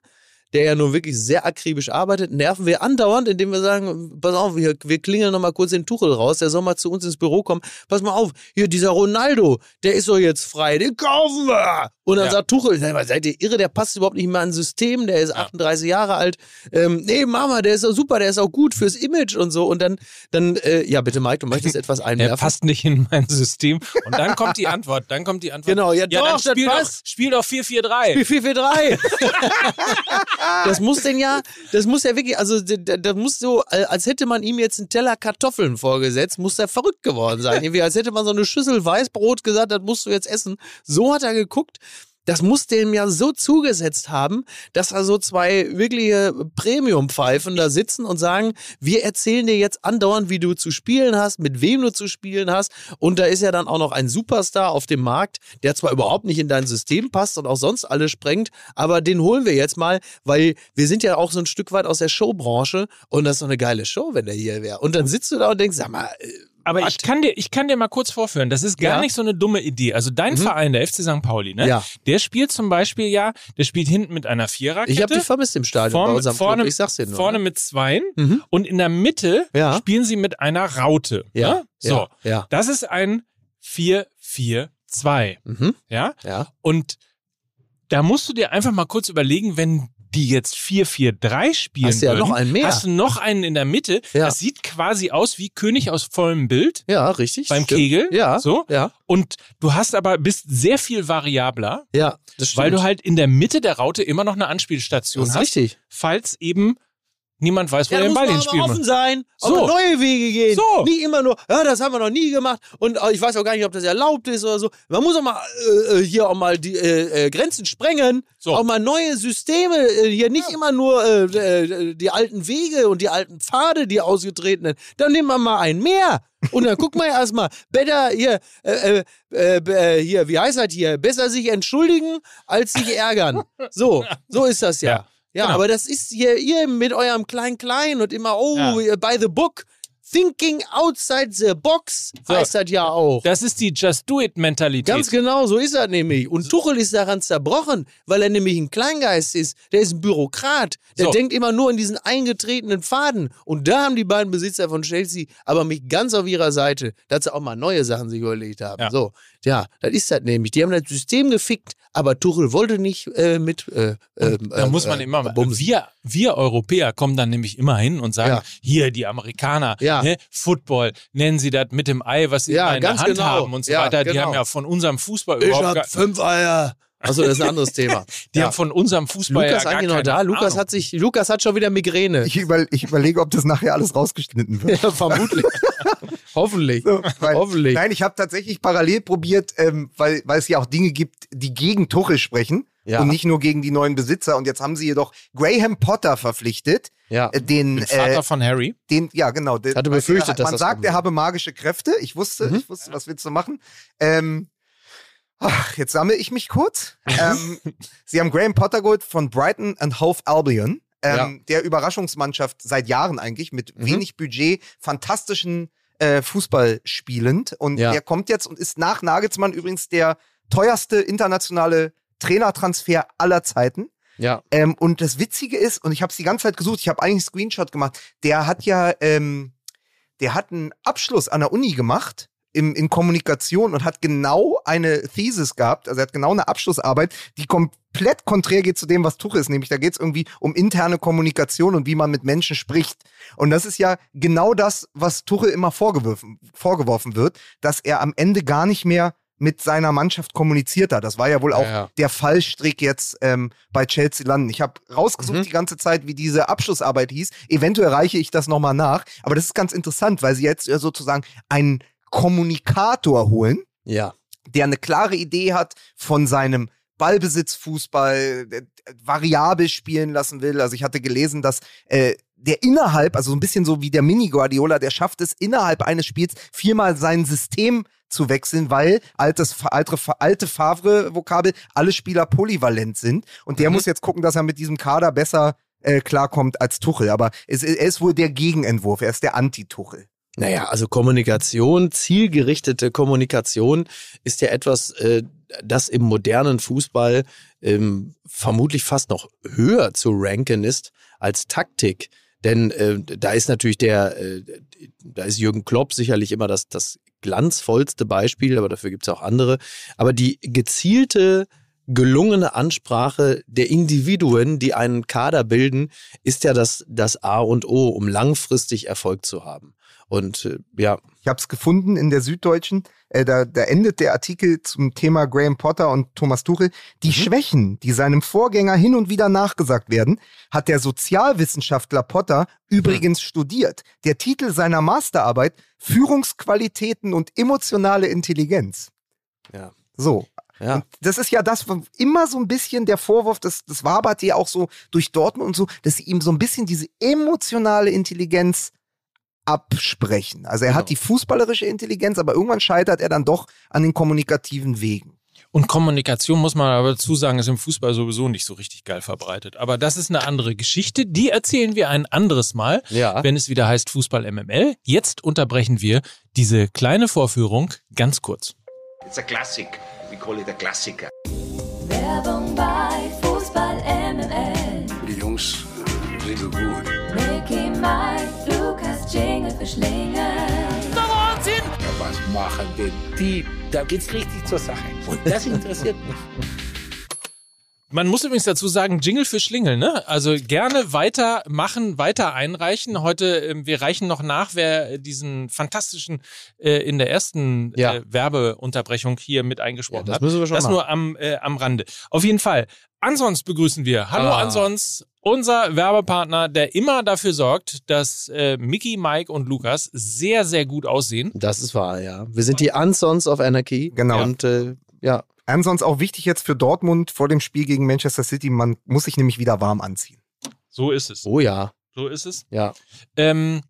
der ja nur wirklich sehr akribisch arbeitet, nerven wir andauernd, indem wir sagen, pass auf, wir, wir klingeln nochmal kurz den Tuchel raus, der soll mal zu uns ins Büro kommen. Pass mal auf, hier dieser Ronaldo, der ist doch jetzt frei, den kaufen wir. Und dann Ja. sagt Tuchel, seid ihr irre, der passt überhaupt nicht mehr ans System, der ist 38 Jahre alt. Ähm, nee, Mama, der ist doch super, der ist auch gut fürs Image und so. Und dann, dann äh, ja, bitte Mike, du möchtest [laughs] etwas Er einwerfen. passt nicht in mein System. Und dann kommt die Antwort. Dann kommt die Antwort. Genau, ja, ja doch, dann das spiel doch, passt. spiel doch 4-4-3. 4-4-3. [laughs] das muss denn ja, das muss ja wirklich, also da- da muss so, äh, als hätte man ihm jetzt einen Teller Kartoffeln vorgesetzt, muss er verrückt geworden sein. [laughs] Irgendwie, als hätte man so eine Schüssel Weißbrot gesagt, das musst du jetzt essen. So hat er geguckt. Das muss dem ja so zugesetzt haben, dass da so zwei wirkliche Premium-Pfeifen da sitzen und sagen, wir erzählen dir jetzt andauernd, wie du zu spielen hast, mit wem du zu spielen hast. Und da ist ja dann auch noch ein Superstar auf dem Markt, der zwar überhaupt nicht in dein System passt und auch sonst alles sprengt, aber den holen wir jetzt mal, weil wir sind ja auch so ein Stück weit aus der Showbranche und das ist doch eine geile Show, wenn der hier wäre. Und dann sitzt du da und denkst, sag mal, äh, Aber ich kann, dir, ich kann dir mal kurz vorführen, das ist gar Ja. nicht so eine dumme Idee. Also dein Mhm. Verein, der FC St. Pauli, ne? Ja. der spielt zum Beispiel ja, der spielt hinten mit einer Viererkette. ich habe dich vermisst im Stadion bei vorne, unserem vorne, Club. Ich sag's dir nur. vorne ne? mit Zweien Mhm. und in der Mitte Ja. spielen sie mit einer Raute. Ja, Ne? So, ja, ja. das ist ein 4-4-2. Mhm. Ja? Ja. Und da musst du dir einfach mal kurz überlegen, wenn die jetzt 4-4-3 spielen Hast du ja würden, noch einen mehr. hast du noch einen in der Mitte. Ja. Das sieht quasi aus wie König aus vollem Bild Ja, richtig. beim stimmt. Kegel. Ja. So. Ja. Und du hast aber, bist sehr viel variabler, Ja, das stimmt. weil du halt in der Mitte der Raute immer noch eine Anspielstation das ist hast, richtig. falls eben niemand weiß, wo Ja, da den muss Ball man hinspielen aber muss. offen sein, So. auf neue Wege gehen. So. Nicht immer nur, ja, das haben wir noch nie gemacht und äh, ich weiß auch gar nicht, ob das erlaubt ist oder so. Man muss auch mal äh, äh, hier auch mal die äh, äh, Grenzen sprengen, So. auch mal neue Systeme, äh, hier nicht immer nur die alten Wege und die alten Pfade, die ausgetretenen. Dann nehmen wir mal einen mehr. Und dann guck [laughs] mal erstmal, better hier, äh, äh, äh, hier, wie heißt das hier? Besser sich entschuldigen, als sich ärgern. So, [laughs] so ist das ja. Ja. Ja, Genau. aber das ist hier ihr mit eurem Klein-Klein und immer, oh, Ja. by the book. Thinking outside the box So. heißt das ja auch. Das ist die Just-Do-It-Mentalität. Ganz genau, so ist das nämlich. Und Tuchel ist daran zerbrochen, weil er nämlich ein Kleingeist ist. Der ist ein Bürokrat. Der So. denkt immer nur in diesen eingetretenen Faden. Und da haben die beiden Besitzer von Chelsea aber mich ganz auf ihrer Seite, dass sie auch mal neue Sachen sich überlegt haben. Ja. So, ja, das ist das nämlich. Die haben das System gefickt, aber Tuchel wollte nicht äh, mit. Äh, äh, Da muss man äh, immer, bumsen. wir, wir Europäer kommen dann nämlich immer hin und sagen, Ja. hier die Amerikaner, Ja. ne, Football, nennen sie das mit dem Ei, was sie Ja, in der Hand genau. haben und so Ja, weiter. Die genau. haben ja von unserem Fußball Ich überhaupt hab gar, fünf Eier. Achso, das ist ein anderes Thema. [laughs] die ja. haben von unserem Fußball Lukas ja gar eigentlich noch keine da? Lukas hat sich, Lukas hat schon wieder Migräne. Ich, über, ich überlege, ob das nachher alles rausgeschnitten wird. [laughs] ja, vermutlich. [laughs] Hoffentlich. So, weil, Hoffentlich. Nein, ich habe tatsächlich parallel probiert, ähm, weil, weil es ja auch Dinge gibt, die gegen Tuchel sprechen Ja. und nicht nur gegen die neuen Besitzer. Und jetzt haben sie jedoch Graham Potter verpflichtet, Ja. äh, den, Den Vater äh, von Harry. den, ja genau. Den, hatte befürchtet, man dass das sagt, er habe magische Kräfte. Ich wusste, Mhm. ich wusste, was willst du machen? Ähm, ach, jetzt sammle ich mich kurz. ähm, [laughs] sie haben Graham Potter geholt von Brighton and Hove Albion. Ähm, Ja. Der Überraschungsmannschaft seit Jahren eigentlich mit Mhm. wenig Budget, fantastischen äh, Fußball spielend. Und Ja. er kommt jetzt und ist nach Nagelsmann übrigens der teuerste internationale Trainertransfer aller Zeiten. Ja. Ähm, und das Witzige ist, und ich habe es die ganze Zeit gesucht, ich habe eigentlich einen Screenshot gemacht, der hat ja, ähm, der hat einen Abschluss an der Uni gemacht im, in Kommunikation und hat genau eine Thesis gehabt, also er hat genau eine Abschlussarbeit, die komplett konträr geht zu dem, was Tuche ist, nämlich da geht es irgendwie um interne Kommunikation und wie man mit Menschen spricht. Und das ist ja genau das, was Tuche immer vorgeworfen, vorgeworfen wird, dass er am Ende gar nicht mehr mit seiner Mannschaft kommuniziert hat. Das war ja wohl auch Ja, ja. der Fallstrick jetzt ähm, bei Chelsea landen. Ich habe rausgesucht Mhm. die ganze Zeit, wie diese Abschlussarbeit hieß. Eventuell reiche ich das nochmal nach. Aber das ist ganz interessant, weil sie jetzt sozusagen einen Kommunikator holen, Ja. der eine klare Idee hat von seinem Ballbesitzfußball, der variabel spielen lassen will. Also ich hatte gelesen, dass äh, der innerhalb, also so ein bisschen so wie der Mini-Guardiola, der schafft es innerhalb eines Spiels viermal sein System zu wechseln, weil altes, alte, alte Favre-Vokabel, alle Spieler polyvalent sind. Und der Mhm. muss jetzt gucken, dass er mit diesem Kader besser äh, klarkommt als Tuchel. Aber es, er ist wohl der Gegenentwurf, er ist der Anti-Tuchel. Naja, also Kommunikation, zielgerichtete Kommunikation ist ja etwas, äh, das im modernen Fußball ähm, vermutlich fast noch höher zu ranken ist als Taktik. Denn äh, da ist natürlich der, äh, da ist Jürgen Klopp sicherlich immer das, das glanzvollste Beispiel, aber dafür gibt es auch andere. Aber die gezielte, gelungene Ansprache der Individuen, die einen Kader bilden, ist ja das, das A und O, um langfristig Erfolg zu haben. Und äh, ja, Ich habe es gefunden in der Süddeutschen. Äh, da, da endet der Artikel zum Thema Graham Potter und Thomas Tuchel. Die Schwächen, die seinem Vorgänger hin und wieder nachgesagt werden, hat der Sozialwissenschaftler Potter übrigens studiert. Der Titel seiner Masterarbeit Führungsqualitäten und emotionale Intelligenz. Ja. So. ja. Und das ist ja das, wo immer so ein bisschen der Vorwurf, das, das waberte ja auch so durch Dortmund und so, dass sie ihm so ein bisschen diese emotionale Intelligenz absprechen. Also er hat die fußballerische Intelligenz, aber irgendwann scheitert er dann doch an den kommunikativen Wegen. Und Kommunikation, muss man aber dazu sagen, ist im Fußball sowieso nicht so richtig geil verbreitet. Aber das ist eine andere Geschichte. Die erzählen wir ein anderes Mal, Ja. wenn es wieder heißt Fußball MML. Jetzt unterbrechen wir diese kleine Vorführung ganz kurz. It's a classic. We call it a Klassiker. Werbung bei Jingle für Schlingel. Ja, was machen denn die? Da geht's richtig zur Sache. Und das interessiert mich. Man muss übrigens dazu sagen, Jingle für Schlingel, ne? Also gerne weiter machen, weiter einreichen. Heute, ähm, wir reichen noch nach, wer diesen fantastischen äh, in der ersten Ja. äh, Werbeunterbrechung hier mit eingesprochen Ja, das hat. müssen wir schon das machen. nur am, äh, am Rande. Auf jeden Fall. Ansonsten begrüßen wir. Hallo Ah. Ansons unser Werbepartner, der immer dafür sorgt, dass äh, Mickey, Mike und Lukas sehr, sehr gut aussehen. Das ist wahr, ja. Wir sind die Unsons of Anarchy. Genau. Und äh, ja, Ansonsten auch wichtig jetzt für Dortmund vor dem Spiel gegen Manchester City, man muss sich nämlich wieder warm anziehen. So ist es. oh ja, So ist es. ja. Ähm,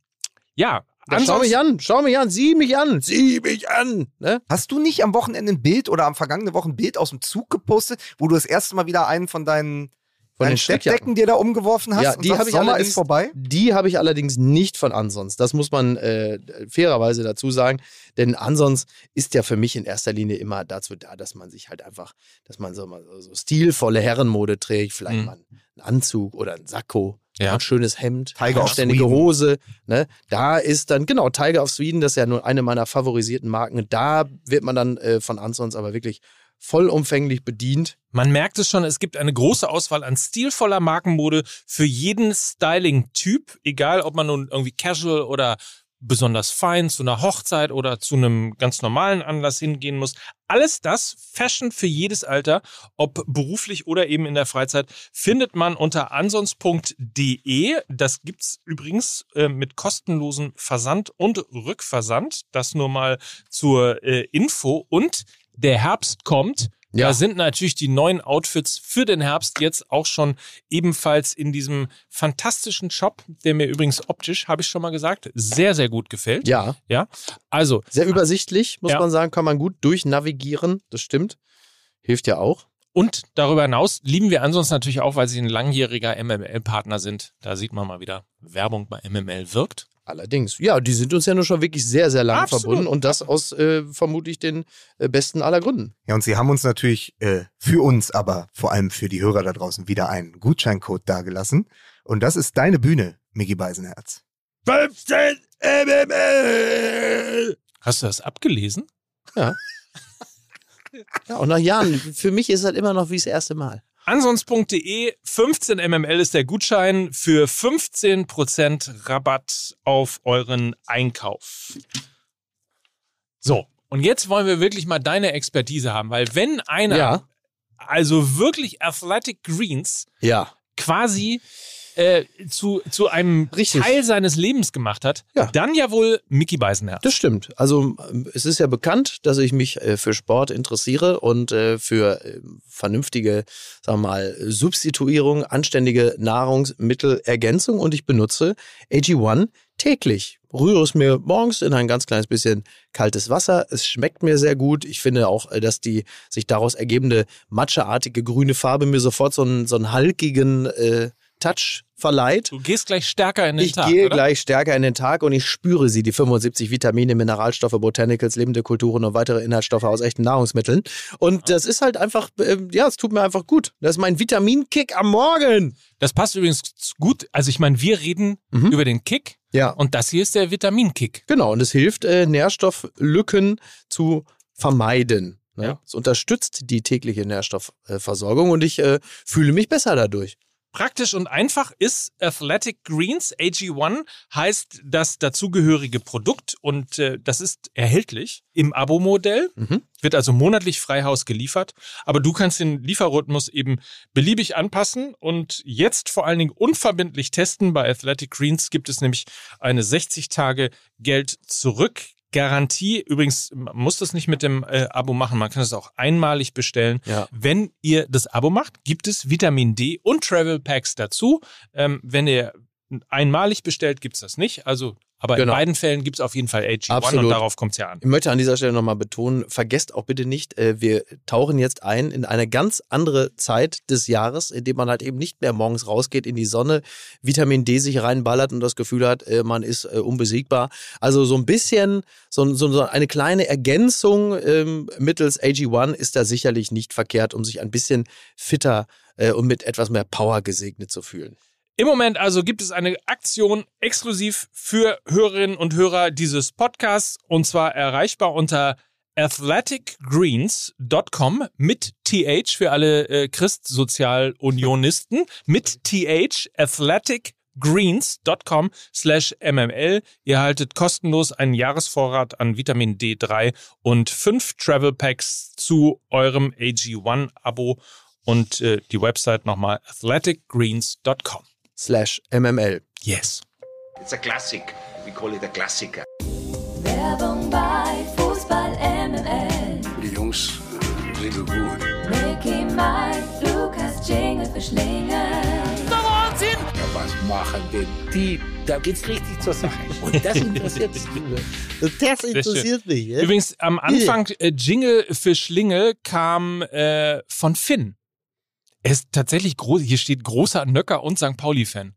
ja, Dann schau mich an, schau mich an, sieh mich an, sieh mich an. Ne? Hast du nicht am Wochenende ein Bild oder am vergangenen Wochen ein Bild aus dem Zug gepostet, wo du das erste Mal wieder einen von deinen, Von den Steckjacken. Steckdecken dir da umgeworfen hast? Ja, die sagst, habe ich Sommer allerdings- ist vorbei? Die habe ich allerdings nicht von Ansons. Das muss man äh, fairerweise dazu sagen. Denn Ansons ist ja für mich in erster Linie immer dazu da, dass man sich halt einfach, dass man so, mal so stilvolle Herrenmode trägt, vielleicht Mhm. mal einen Anzug oder ein Sakko, Ja. ein schönes Hemd, Tiger anständige. Hose. Ne? Da ist dann, genau, Tiger of Sweden, das ist ja nur eine meiner favorisierten Marken. Da wird man dann äh, von Ansons aber wirklich vollumfänglich bedient. Man merkt es schon, es gibt eine große Auswahl an stilvoller Markenmode für jeden Styling-Typ, egal ob man nun irgendwie casual oder besonders fein zu einer Hochzeit oder zu einem ganz normalen Anlass hingehen muss. Alles das, Fashion für jedes Alter, ob beruflich oder eben in der Freizeit, findet man unter ansons.de. Das gibt's übrigens äh, mit kostenlosem Versand und Rückversand. Das nur mal zur äh, Info. Und der Herbst kommt. Ja. Da sind natürlich die neuen Outfits für den Herbst jetzt auch schon ebenfalls in diesem fantastischen Shop, der mir übrigens optisch, habe ich schon mal gesagt, sehr, sehr gut gefällt. Ja, Ja. Also, sehr übersichtlich, muss Ja. man sagen, kann man gut durchnavigieren. Das stimmt. Hilft ja auch. und darüber hinaus lieben wir ansonsten natürlich auch, weil sie ein langjähriger MML-Partner sind. Da sieht man mal wieder, Werbung bei MML wirkt. Allerdings. Ja, die sind uns ja nur schon wirklich sehr, sehr lange Absolut. verbunden und das aus äh, vermutlich den äh, besten aller Gründen. Ja, und sie haben uns natürlich äh, für uns, aber vor allem für die Hörer da draußen wieder einen Gutscheincode dagelassen. Und das ist deine Bühne, Mickey Beisenherz. 15 MML! Hast du das abgelesen? [laughs] Ja, und nach Jahren, für mich ist es halt immer noch wie das erste Mal. Ansonst.de 15 mml ist der Gutschein für 15% Rabatt auf euren Einkauf. So, und jetzt wollen wir wirklich mal deine Expertise haben, weil wenn einer Ja. also wirklich Athletic Greens Ja. quasi äh, zu, zu einem Richtig. Teil seines Lebens gemacht hat, Ja. dann ja wohl Mickey Beisenherz. Das stimmt. Also es ist ja bekannt, dass ich mich äh, für Sport interessiere und äh, für äh, vernünftige, sagen wir mal, Substituierung, anständige Nahrungsmittelergänzung und ich benutze AG1 täglich. Rühre es mir morgens in ein ganz kleines bisschen kaltes Wasser. Es schmeckt mir sehr gut. Ich finde auch, äh, dass die sich daraus ergebende matscheartige grüne Farbe mir sofort so einen, so einen halkigen äh, Touch verleiht. Du gehst gleich stärker in den Ich Tag, gehe oder? gleich stärker in den Tag und ich spüre sie, die 75 Vitamine, Mineralstoffe, Botanicals, lebende Kulturen und weitere Inhaltsstoffe aus echten Nahrungsmitteln. Und das ist halt einfach, ähm, ja, es tut mir einfach gut. Das ist mein Vitaminkick am Morgen. Das passt übrigens gut. Also ich meine, wir reden Mhm. über den Kick Ja, und das hier ist der Vitaminkick. genau. Und es hilft, äh, Nährstofflücken zu vermeiden. Ne? Ja. Es unterstützt die tägliche Nährstoffversorgung und ich äh, fühle mich besser dadurch. Praktisch und einfach ist Athletic Greens AG1 heißt das dazugehörige Produkt und äh, das ist erhältlich im Abo-Modell, Mhm. wird also monatlich Freihaus geliefert, aber du kannst den Lieferrhythmus eben beliebig anpassen und jetzt vor allen Dingen unverbindlich testen. Bei Athletic Greens gibt es nämlich eine 60 Tage Geld zurück Garantie. Übrigens, man muss das nicht mit dem äh, Abo machen, man kann es auch einmalig bestellen. Ja. Wenn ihr das Abo macht, gibt es Vitamin D und Travel Packs dazu. Ähm, wenn ihr einmalig bestellt, gibt es das nicht. Also, aber Genau. in beiden Fällen gibt es auf jeden Fall AG1 Absolut. und darauf kommt es ja an. Ich möchte an dieser Stelle nochmal betonen, vergesst auch bitte nicht, äh, wir tauchen jetzt ein in eine ganz andere Zeit des Jahres, in dem man halt eben nicht mehr morgens rausgeht in die Sonne, Vitamin D sich reinballert und das Gefühl hat, äh, man ist äh, unbesiegbar. Also so ein bisschen, so, so, eine kleine Ergänzung ähm, mittels AG1 ist da sicherlich nicht verkehrt, um sich ein bisschen fitter und mit etwas mehr Power gesegnet zu fühlen. Im Moment also gibt es eine Aktion exklusiv für Hörerinnen und Hörer dieses Podcasts und zwar erreichbar unter athleticgreens.com mit TH für alle äh, Christsozialunionisten mit TH athleticgreens.com slash mml. Ihr haltet kostenlos einen Jahresvorrat an Vitamin D3 und fünf Travel Packs zu eurem AG1 Abo Und äh, die Website nochmal athleticgreens.com. Slash MML. Yes. It's a classic. We call it a Klassiker. Werbung bei Fußball MML. Die Jungs sind gut. Mickey, Mike, Lukas, Jingle für Schlingel. Ja, was machen denn die? Da geht's richtig zur Sache. Und das interessiert mich. Das interessiert mich. Ja? Übrigens, am Anfang äh, Jingle für Schlingel kam äh, von Finn. Er ist tatsächlich groß. Hier steht großer Nöcker und St. Pauli-Fan.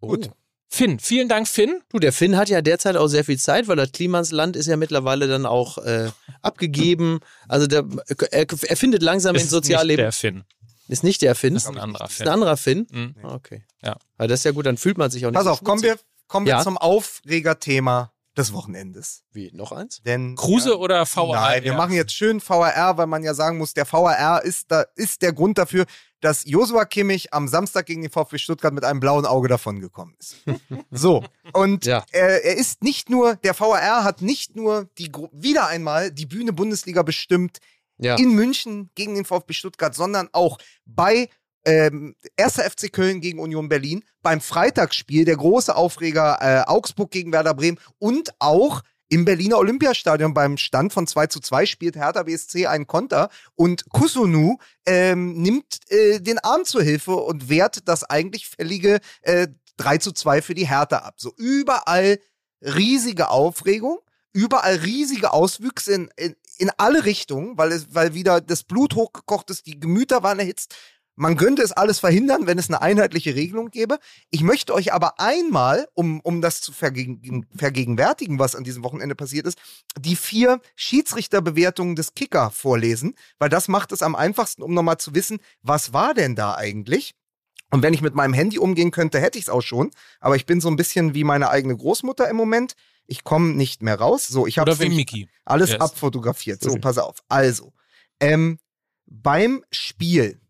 Gut. Finn, vielen Dank, Finn. Du, der Finn hat ja derzeit auch sehr viel Zeit, weil das Klimansland ist ja mittlerweile dann auch äh, abgegeben. Also der, er, er findet langsam Ist ins nicht Sozialleben. der Finn. Ist nicht der Finn? Das ist ein anderer Ist Finn. ein anderer Finn? Mhm. Ah, Okay. Ja. Aber das ist ja gut, dann fühlt man sich auch nicht Pass so auf, kommen wir, kommen wir Ja. zum Aufregerthema des Wochenendes. Wie, noch eins? Denn Kruse oder VAR? Nein, wir machen jetzt schön VAR, weil man ja sagen muss, der VAR ist, da, ist der Grund dafür, dass Josua Kimmich am Samstag gegen den VfB Stuttgart mit einem blauen Auge davongekommen ist. [laughs] so, und Ja. äh, er ist nicht nur, der VAR hat nicht nur die, wieder einmal die Bühne Bundesliga bestimmt Ja. in München gegen den VfB Stuttgart, sondern auch bei ähm, 1. FC Köln gegen Union Berlin, beim Freitagsspiel, der große Aufreger äh, Augsburg gegen Werder Bremen und auch im Berliner Olympiastadion beim Stand von 2 zu 2 spielt Hertha BSC einen Konter und Kusunu ähm, nimmt äh, den Arm zur Hilfe und wehrt das eigentlich fällige äh, 3 zu 2 für die Hertha ab. So überall riesige Aufregung, überall riesige Auswüchse in, in, in alle Richtungen, weil, weil wieder das Blut hochgekocht ist, die Gemüter waren erhitzt. Man könnte es alles verhindern, wenn es eine einheitliche Regelung gäbe. Ich möchte euch aber einmal, um, um das zu vergegen, vergegenwärtigen, was an diesem Wochenende passiert ist, die vier Schiedsrichterbewertungen des Kicker vorlesen, weil das macht es am einfachsten, um nochmal zu wissen, was war denn da eigentlich? Und wenn ich mit meinem Handy umgehen könnte, hätte ich es auch schon. Aber ich bin so ein bisschen wie meine eigene Großmutter im Moment. Ich komme nicht mehr raus. So, ich habe alles Yes. abfotografiert. So, pass auf. Also, ähm, beim Spiel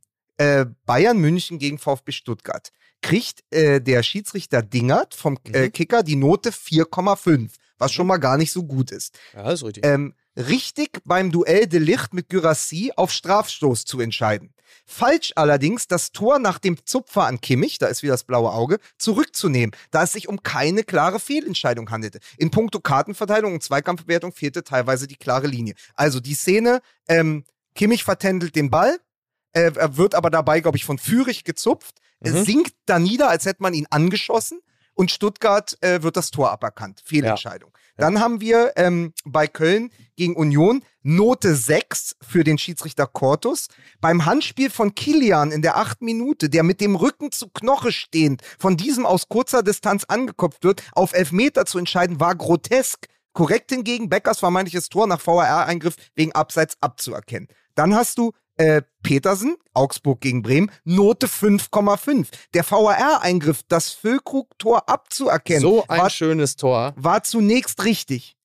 äh, Bayern München gegen VfB Stuttgart kriegt äh, der Schiedsrichter Dingert vom äh, Mhm. Kicker die Note 4,5, was schon mal gar nicht so gut ist. Ja, ist richtig. Ähm, richtig beim Duell de Licht mit Gyrassi auf Strafstoß zu entscheiden. Falsch allerdings, das Tor nach dem Zupfer an Kimmich, da ist wieder das blaue Auge, zurückzunehmen, da es sich um keine klare Fehlentscheidung handelte. In puncto Kartenverteilung und Zweikampfbewertung fehlte teilweise die klare Linie. Also die Szene, ähm, Kimmich vertändelt den Ball, äh, er wird aber dabei, glaube ich, von Fürich gezupft, Mhm. sinkt da nieder, als hätte man ihn angeschossen und Stuttgart äh, wird das Tor aberkannt. Fehlentscheidung. Dann haben wir ähm, bei Köln gegen Union Note 6 für den Schiedsrichter Cortus. Beim Handspiel von Kilian in der achten Minute, der mit dem Rücken zu Knoche stehend von diesem aus kurzer Distanz angekopft wird, auf Elfmeter zu entscheiden, war grotesk. Korrekt hingegen Beckers vermeintliches Tor nach VAR-Eingriff wegen Abseits abzuerkennen. Dann hast du äh, Petersen, Augsburg gegen Bremen, Note 5,5. Der VAR-Eingriff, das Füllkrug-Tor abzuerkennen, so ein war schönes Tor. war zunächst richtig.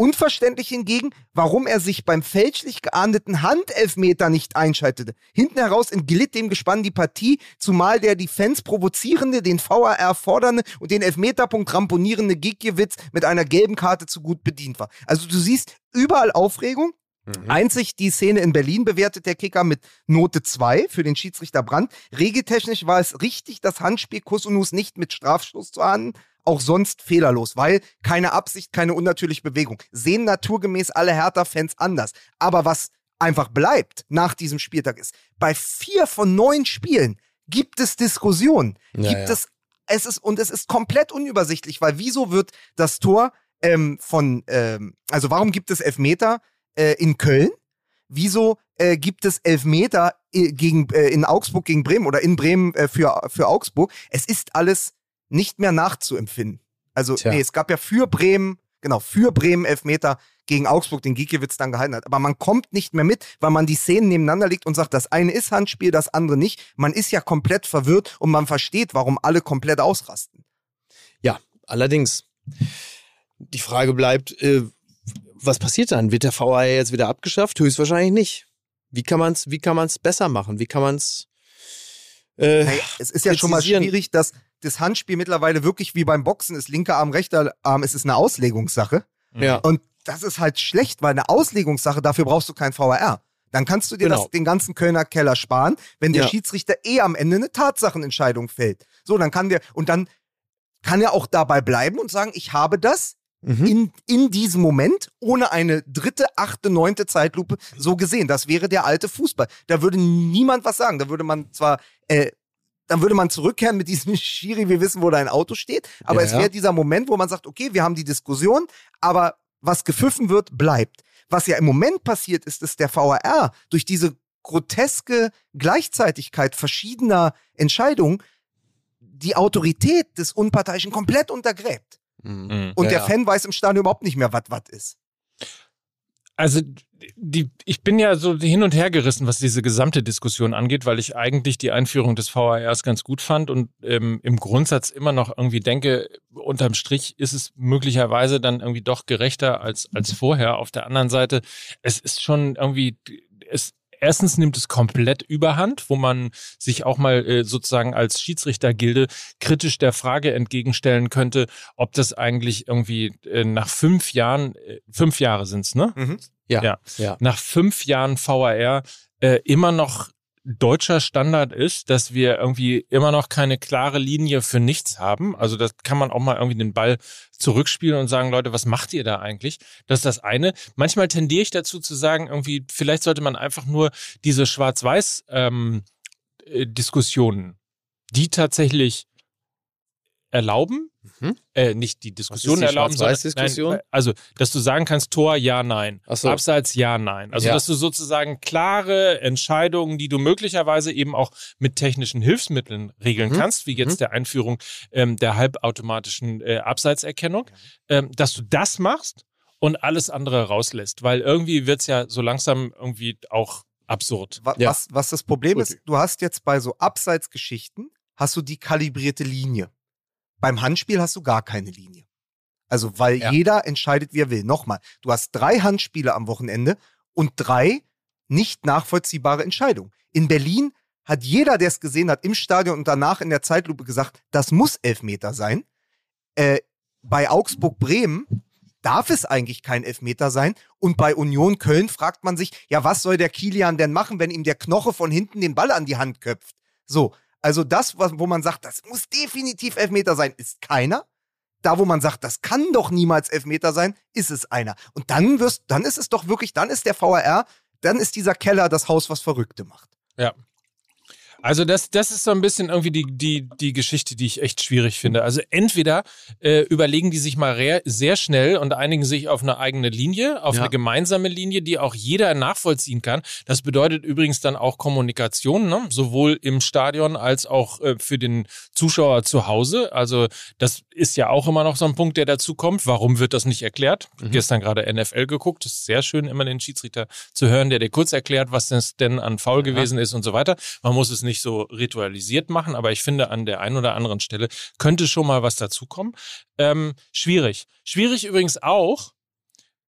Unverständlich hingegen, warum er sich beim fälschlich geahndeten Handelfmeter nicht einschaltete. Hinten heraus entglitt dem Gespann die Partie, zumal der die Fans provozierende, den VAR fordernde und den Elfmeterpunkt ramponierende Gikiewicz mit einer gelben Karte zu gut bedient war. Also du siehst überall Aufregung. Einzig die Szene in Berlin bewertet der Kicker mit Note 2 für den Schiedsrichter Brandt. Regeltechnisch war es richtig, das Handspiel Kusunus nicht mit Strafstoß zu ahnden, auch sonst fehlerlos, weil keine Absicht, keine unnatürliche Bewegung. Sehen naturgemäß alle Hertha-Fans anders. Aber was einfach bleibt nach diesem Spieltag ist, bei vier von neun Spielen gibt es Diskussionen. Ja, gibt es, es ist, und es ist komplett unübersichtlich, weil wieso wird das Tor ähm, von, ähm, also warum gibt es Elfmeter äh, in Köln? Wieso äh, gibt es Elfmeter äh, gegen, äh, in Augsburg gegen Bremen oder in Bremen äh, für, für Augsburg? Es ist alles nicht mehr nachzuempfinden. Also, Tja. nee, es gab ja für Bremen, genau, für Bremen Elfmeter gegen Augsburg, den Giekewitz dann gehalten hat. Aber man kommt nicht mehr mit, weil man die Szenen nebeneinander legt und sagt, das eine ist Handspiel, das andere nicht. Man ist ja komplett verwirrt und man versteht, warum alle komplett ausrasten. Ja, allerdings. Die Frage bleibt, äh, was passiert dann? Wird der VAR jetzt wieder abgeschafft? Höchstwahrscheinlich nicht. Wie kann man es wie kann man's besser machen? Wie kann man es äh, Naja, es ist ja schon mal schwierig, dass das Handspiel mittlerweile wirklich wie beim Boxen ist, linker Arm, rechter Arm, es ist eine Auslegungssache. Ja. Und das ist halt schlecht, weil eine Auslegungssache, dafür brauchst du kein VAR. Dann kannst du dir Genau. das, den ganzen Kölner Keller sparen, wenn der Ja. Schiedsrichter eh am Ende eine Tatsachenentscheidung fällt. So, dann kann der, und dann kann er auch dabei bleiben und sagen, ich habe das Mhm. in, in diesem Moment ohne eine dritte, achte, neunte Zeitlupe so gesehen. Das wäre der alte Fußball. Da würde niemand was sagen. Da würde man zwar, äh, dann würde man zurückkehren mit diesem [laughs] Schiri, wir wissen, wo dein Auto steht, aber Ja, es wäre dieser Moment, wo man sagt, okay, wir haben die Diskussion, aber was gepfiffen wird, bleibt. Was ja im Moment passiert ist, dass der VAR durch diese groteske Gleichzeitigkeit verschiedener Entscheidungen die Autorität des Unparteiischen komplett untergräbt. Mhm. Und Ja, der ja. Fan weiß im Stadion überhaupt nicht mehr, was was ist. Also die, ich bin ja so hin und her gerissen, was diese gesamte Diskussion angeht, weil ich eigentlich die Einführung des VARs ganz gut fand und ähm, im Grundsatz immer noch irgendwie denke, unterm Strich ist es möglicherweise dann irgendwie doch gerechter als, als vorher. Auf der anderen Seite, es ist schon irgendwie, es, erstens nimmt es komplett überhand, wo man sich auch mal äh, sozusagen als Schiedsrichtergilde kritisch der Frage entgegenstellen könnte, ob das eigentlich irgendwie äh, nach fünf Jahren, äh, fünf Jahre sind's, ne? Ja. Ja. ja. nach fünf Jahren VAR äh, immer noch deutscher Standard ist, dass wir irgendwie immer noch keine klare Linie für nichts haben. Also das kann man auch mal irgendwie den Ball zurückspielen und sagen, Leute, was macht ihr da eigentlich? Das ist das eine. Manchmal tendiere ich dazu zu sagen, irgendwie, vielleicht sollte man einfach nur diese Schwarz-Weiß ähm, äh, Diskussionen, die tatsächlich erlauben, Mhm. äh, nicht die Diskussion die erlauben, sondern, Schwarz-Weiß-Diskussion? nein, also, dass du sagen kannst, Tor, ja, nein. So. Abseits, ja, nein. Also, Ja. dass du sozusagen klare Entscheidungen, die du möglicherweise eben auch mit technischen Hilfsmitteln regeln Mhm. kannst, wie jetzt Mhm. der Einführung ähm, der halbautomatischen äh, Abseitserkennung, ähm, dass du das machst und alles andere rauslässt. Weil irgendwie wird's ja so langsam irgendwie auch absurd. Wa- Ja. Was, was das Problem Gut. ist, du hast jetzt bei so Abseitsgeschichten, hast du die kalibrierte Linie. Beim Handspiel hast du gar keine Linie. Also, weil Ja. jeder entscheidet, wie er will. Nochmal, du hast drei Handspiele am Wochenende und drei nicht nachvollziehbare Entscheidungen. In Berlin hat jeder, der es gesehen hat, im Stadion und danach in der Zeitlupe gesagt, das muss Elfmeter sein. Äh, bei Augsburg-Bremen darf es eigentlich kein Elfmeter sein. Und bei Union Köln fragt man sich, ja, was soll der Kilian denn machen, wenn ihm der Knoche von hinten den Ball an die Hand köpft? So, also das, wo man sagt, das muss definitiv Elfmeter sein, ist keiner. Da, wo man sagt, das kann doch niemals Elfmeter sein, ist es einer. Und dann wirst, dann ist es doch wirklich, dann ist der VAR, dann ist dieser Keller das Haus, was Verrückte macht. Ja. Also das, das ist so ein bisschen irgendwie die, die, die Geschichte, die ich echt schwierig finde. Also entweder äh, überlegen die sich mal sehr schnell und einigen sich auf eine eigene Linie, auf Ja. eine gemeinsame Linie, die auch jeder nachvollziehen kann. Das bedeutet übrigens dann auch Kommunikation, ne? sowohl im Stadion als auch äh, für den Zuschauer zu Hause. Also das ist ja auch immer noch so ein Punkt, der dazu kommt. Warum wird das nicht erklärt? Gestern gerade NFL geguckt. Das ist sehr schön, immer den Schiedsrichter zu hören, der dir kurz erklärt, was das denn an Foul gewesen ist und so weiter. Man muss es nicht so ritualisiert machen, aber ich finde, an der einen oder anderen Stelle könnte schon mal was dazukommen. Ähm, schwierig. Schwierig übrigens auch,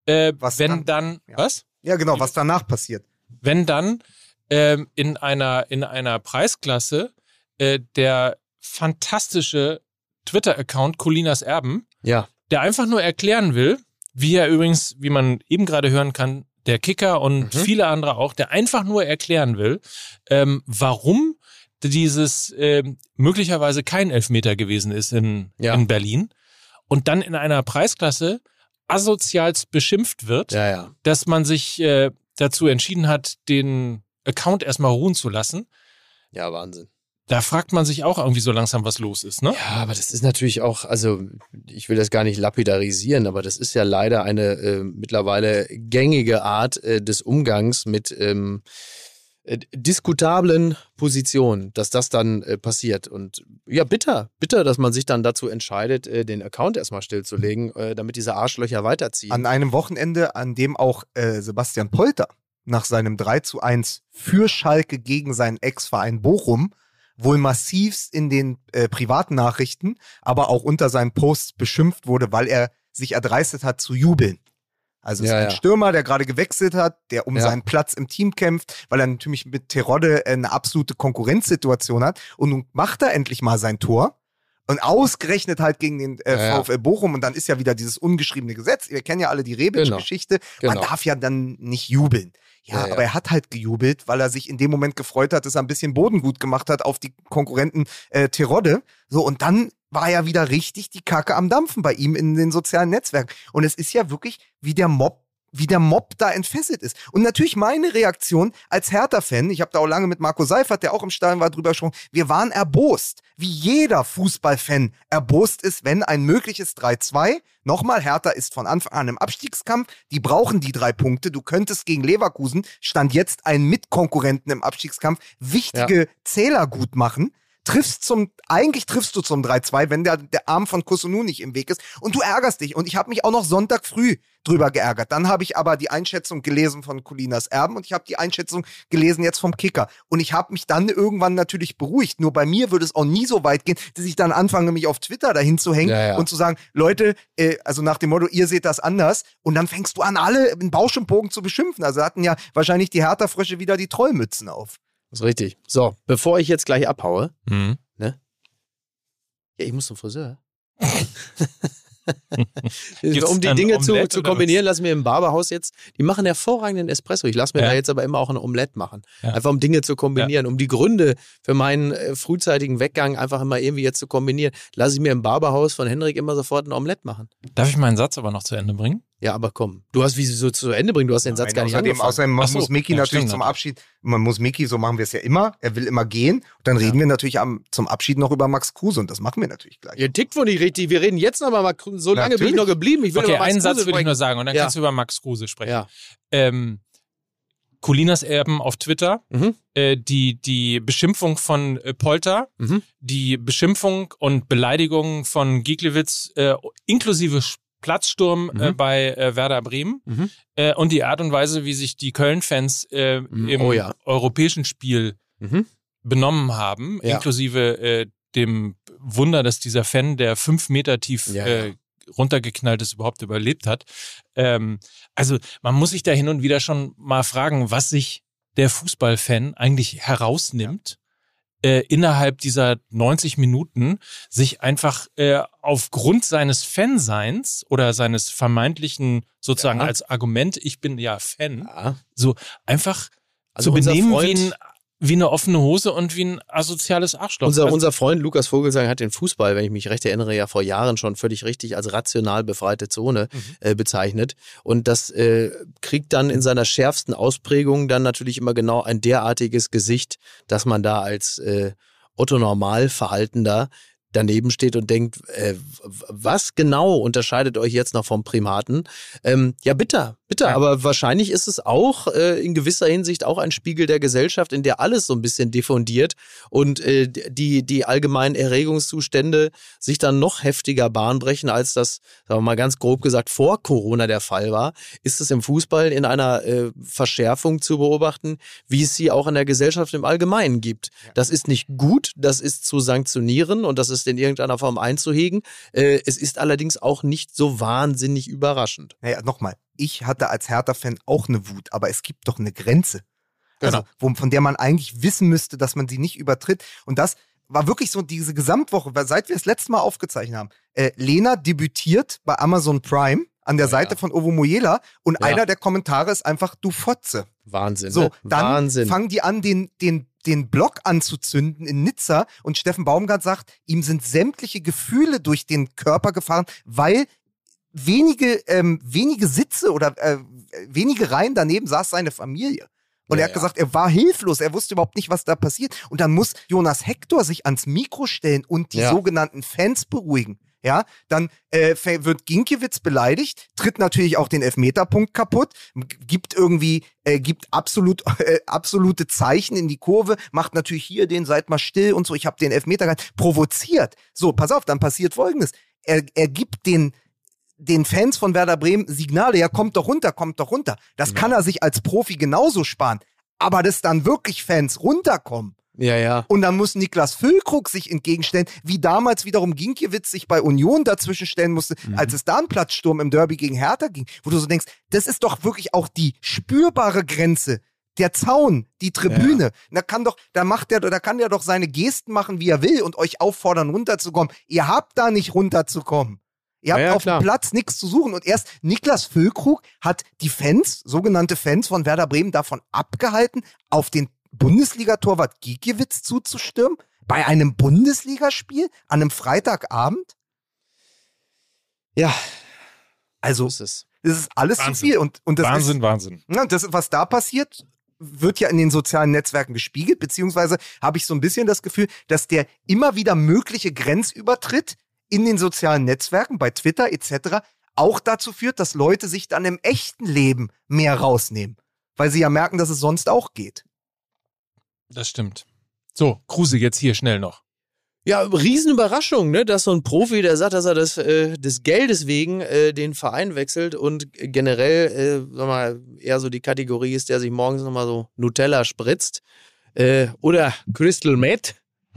äh, Was wenn dann? dann, Ja. was? Ja, genau, was danach passiert. wenn dann ähm, in einer in einer Preisklasse äh, der fantastische Twitter-Account Colinas Erben, Ja. der einfach nur erklären will, wie er übrigens, wie man eben gerade hören kann, der Kicker und Mhm. viele andere auch, der einfach nur erklären will, ähm, warum dieses ähm, möglicherweise kein Elfmeter gewesen ist in, Ja. in Berlin und dann in einer Preisklasse asozialst beschimpft wird Ja, ja. dass man sich äh, dazu entschieden hat, den Account erstmal ruhen zu lassen. Ja, Wahnsinn. Da fragt man sich auch irgendwie so langsam, was los ist, ne? Ja, aber das ist natürlich auch, also ich will das gar nicht lapidarisieren, aber das ist ja leider eine äh, mittlerweile gängige Art äh, des Umgangs mit ähm, äh, diskutablen Positionen, dass das dann äh, passiert. Und ja, bitter, bitter, dass man sich dann dazu entscheidet, äh, den Account erstmal stillzulegen, äh, damit diese Arschlöcher weiterziehen. An einem Wochenende, an dem auch äh, Sebastian Polter nach seinem 3 zu 1 für Schalke gegen seinen Ex-Verein Bochum wohl massivst in den äh, privaten Nachrichten, aber auch unter seinen Posts beschimpft wurde, weil er sich erdreistet hat zu jubeln. Also es Ja, ist ein ja. Stürmer, der gerade gewechselt hat, der um Ja. seinen Platz im Team kämpft, weil er natürlich mit Terodde eine absolute Konkurrenzsituation hat. Und nun macht er endlich mal sein Tor. Und ausgerechnet halt gegen den äh. VfL Bochum. Und dann ist ja wieder dieses ungeschriebene Gesetz. Wir kennen ja alle die Rebic-Geschichte. Genau. Man darf ja dann nicht jubeln. Ja, Ja, ja. aber er hat halt gejubelt, weil er sich in dem Moment gefreut hat, dass er ein bisschen Boden gut gemacht hat auf die Konkurrenten äh, Terodde. So, und dann war ja wieder richtig die Kacke am Dampfen bei ihm in den sozialen Netzwerken. Und es ist ja wirklich wie der Mob wie der Mob da entfesselt ist. Und natürlich meine Reaktion als Hertha-Fan, ich habe da auch lange mit Marco Seifert, der auch im Stadion war, drüber gesprochen, wir waren erbost, wie jeder Fußballfan erbost ist, wenn ein mögliches 3-2, nochmal, Hertha ist von Anfang an im Abstiegskampf, die brauchen die drei Punkte, du könntest gegen Leverkusen, stand jetzt einen Mitkonkurrenten im Abstiegskampf, wichtige Zähler gut machen, triffst zum, eigentlich triffst du zum 3-2, wenn der, der Arm von Kusunu nicht im Weg ist und du ärgerst dich. Und ich habe mich auch noch Sonntag früh drüber geärgert. Dann habe ich aber die Einschätzung gelesen von Colinas Erben und ich habe die Einschätzung gelesen jetzt vom Kicker. Und ich habe mich dann irgendwann natürlich beruhigt. Nur bei mir würde es auch nie so weit gehen, dass ich dann anfange, mich auf Twitter dahin zu hängen Ja, ja. und zu sagen, Leute, äh, also nach dem Motto, ihr seht das anders. Und dann fängst du an, alle in Bausch und Bogen zu beschimpfen. Also hatten ja wahrscheinlich die Hertha-Frösche wieder die Trollmützen auf. Das ist richtig. So, bevor ich jetzt gleich abhaue, Mhm. ja, ich muss zum Friseur. [laughs] [laughs] Um die Dinge zu, zu kombinieren, lassen wir im Barberhaus jetzt, die machen hervorragenden Espresso. Ich lasse mir Ja. da jetzt aber immer auch ein Omelette machen. Ja. Einfach um Dinge zu kombinieren, um die Gründe für meinen äh, frühzeitigen Weggang einfach immer irgendwie jetzt zu kombinieren, lasse ich mir im Barberhaus von Henrik immer sofort ein Omelette machen. Darf ich meinen Satz aber noch zu Ende bringen? Ja, aber komm. Du hast wie sie so zu Ende bringen, du hast den Satz Nein, gar nicht außerdem, angefangen. außerdem man so, muss Mickey ja, natürlich stimmt zum. Abschied, man muss Mickey, so machen wir es ja immer, er will immer gehen. Und dann reden wir natürlich am, zum Abschied noch über Max Kruse und das machen wir natürlich gleich. Ihr tickt wohl nicht richtig. Wir reden jetzt noch mal, so lange bin ich Natürlich. noch geblieben. Ich will Okay, über Max einen Satz Kruse würde ich nur sagen und dann Ja. kannst du über Max Kruse sprechen. Ja. Ähm, Colinas Erben auf Twitter, Mhm. äh, die, die Beschimpfung von äh, Polter, Mhm. die Beschimpfung und Beleidigung von Gieglewitz äh, inklusive Platzsturm äh, Mhm. bei äh, Werder Bremen Mhm. äh, und die Art und Weise, wie sich die Köln-Fans äh, Mhm. im Oh ja. europäischen Spiel Mhm. benommen haben, Ja. inklusive äh, dem Wunder, dass dieser Fan, der fünf Meter tief äh, ja. runtergeknallt ist, überhaupt überlebt hat. Ähm, also man muss sich da hin und wieder schon mal fragen, was sich der Fußballfan eigentlich herausnimmt, äh, innerhalb dieser 90 Minuten sich einfach äh, aufgrund seines Fanseins oder seines vermeintlichen sozusagen Ja. als Argument, ich bin ja Fan, Ja. so einfach Also zu benehmen Freund- wie, ein, wie eine offene Hose und wie ein asoziales Arschloch. Unser, Also, unser Freund Lukas Vogelsang hat den Fußball, wenn ich mich recht erinnere, ja vor Jahren schon völlig richtig als rational befreite Zone Mhm. äh, bezeichnet. Und das äh, kriegt dann in seiner schärfsten Ausprägung dann natürlich immer genau ein derartiges Gesicht, dass man da als äh, Otto Normalverhaltender daneben steht und denkt, äh, was genau unterscheidet euch jetzt noch vom Primaten? Ähm, ja, bitter, bitter. Ja. Aber wahrscheinlich ist es auch äh, in gewisser Hinsicht auch ein Spiegel der Gesellschaft, in der alles so ein bisschen diffundiert und äh, die, die allgemeinen Erregungszustände sich dann noch heftiger Bahn brechen, als das, sagen wir mal ganz grob gesagt, vor Corona der Fall war, ist es im Fußball in einer äh, Verschärfung zu beobachten, wie es sie auch in der Gesellschaft im Allgemeinen gibt. Das ist nicht gut, das ist zu sanktionieren und das ist in irgendeiner Form einzuhegen. Äh, es ist allerdings auch nicht so wahnsinnig überraschend. Naja, nochmal, ich hatte als Hertha-Fan auch eine Wut, aber es gibt doch eine Grenze. Also, Genau. wo, von der man eigentlich wissen müsste, dass man sie nicht übertritt. Und das war wirklich so diese Gesamtwoche, weil seit wir das letzte Mal aufgezeichnet haben. Äh, Lena debütiert bei Amazon Prime an der Oh, Seite ja. von Ovo Moyela und Ja. einer der Kommentare ist einfach, du Fotze. Wahnsinn. So, ne? dann Wahnsinn. fangen die an, den, den, den Block anzuzünden in Nizza und Steffen Baumgart sagt, ihm sind sämtliche Gefühle durch den Körper gefahren, weil wenige, ähm, wenige Sitze oder äh, wenige Reihen daneben saß seine Familie. Und Ja, er hat ja. gesagt, er war hilflos, er wusste überhaupt nicht, was da passiert. Und dann muss Jonas Hector sich ans Mikro stellen und die Ja. sogenannten Fans beruhigen. Ja, dann äh, wird Ginkiewicz beleidigt, tritt natürlich auch den Elfmeterpunkt kaputt, gibt irgendwie, äh, gibt absolut, [laughs] äh, absolute Zeichen in die Kurve, macht natürlich hier den, seid mal still und so, ich habe den Elfmeter gehalten, provoziert. So, pass auf, dann passiert folgendes. Er, er gibt den, den Fans von Werder Bremen Signale, ja, kommt doch runter, kommt doch runter. Das kann er sich als Profi genauso sparen. Aber dass dann wirklich Fans runterkommen, ja, ja. und dann muss Niklas Füllkrug sich entgegenstellen, wie damals wiederum Ginkiewicz sich bei Union dazwischen stellen musste, Mhm. als es da einen Platzsturm im Derby gegen Hertha ging, wo du so denkst, das ist doch wirklich auch die spürbare Grenze. Der Zaun, die Tribüne, da kann doch, da macht der, da kann der doch seine Gesten machen, wie er will und euch auffordern, runterzukommen. Ihr habt da nicht runterzukommen. Ihr habt Ja, ja, auf dem Platz nichts zu suchen. Und erst Niklas Füllkrug hat die Fans, sogenannte Fans von Werder Bremen, davon abgehalten, auf den Bundesliga-Torwart Gikiewicz zuzustürmen. Bei einem Bundesligaspiel an einem Freitagabend. Ja, Also, so ist es. das ist alles Wahnsinn. zu viel. Und, und das Wahnsinn, ist, Wahnsinn. Ja, das, was da passiert, wird ja in den sozialen Netzwerken gespiegelt, beziehungsweise habe ich so ein bisschen das Gefühl, dass der immer wieder mögliche Grenzübertritt in den sozialen Netzwerken, bei Twitter etc., auch dazu führt, dass Leute sich dann im echten Leben mehr rausnehmen, weil sie ja merken, dass es sonst auch geht. Das stimmt. So, Kruse jetzt hier schnell noch. Ja, Riesenüberraschung, ne, dass so ein Profi, der sagt, dass er das, äh, des Geldes wegen äh, den Verein wechselt und generell, äh, sag mal, eher so die Kategorie ist, der sich morgens nochmal so Nutella spritzt äh, oder Crystal Meth,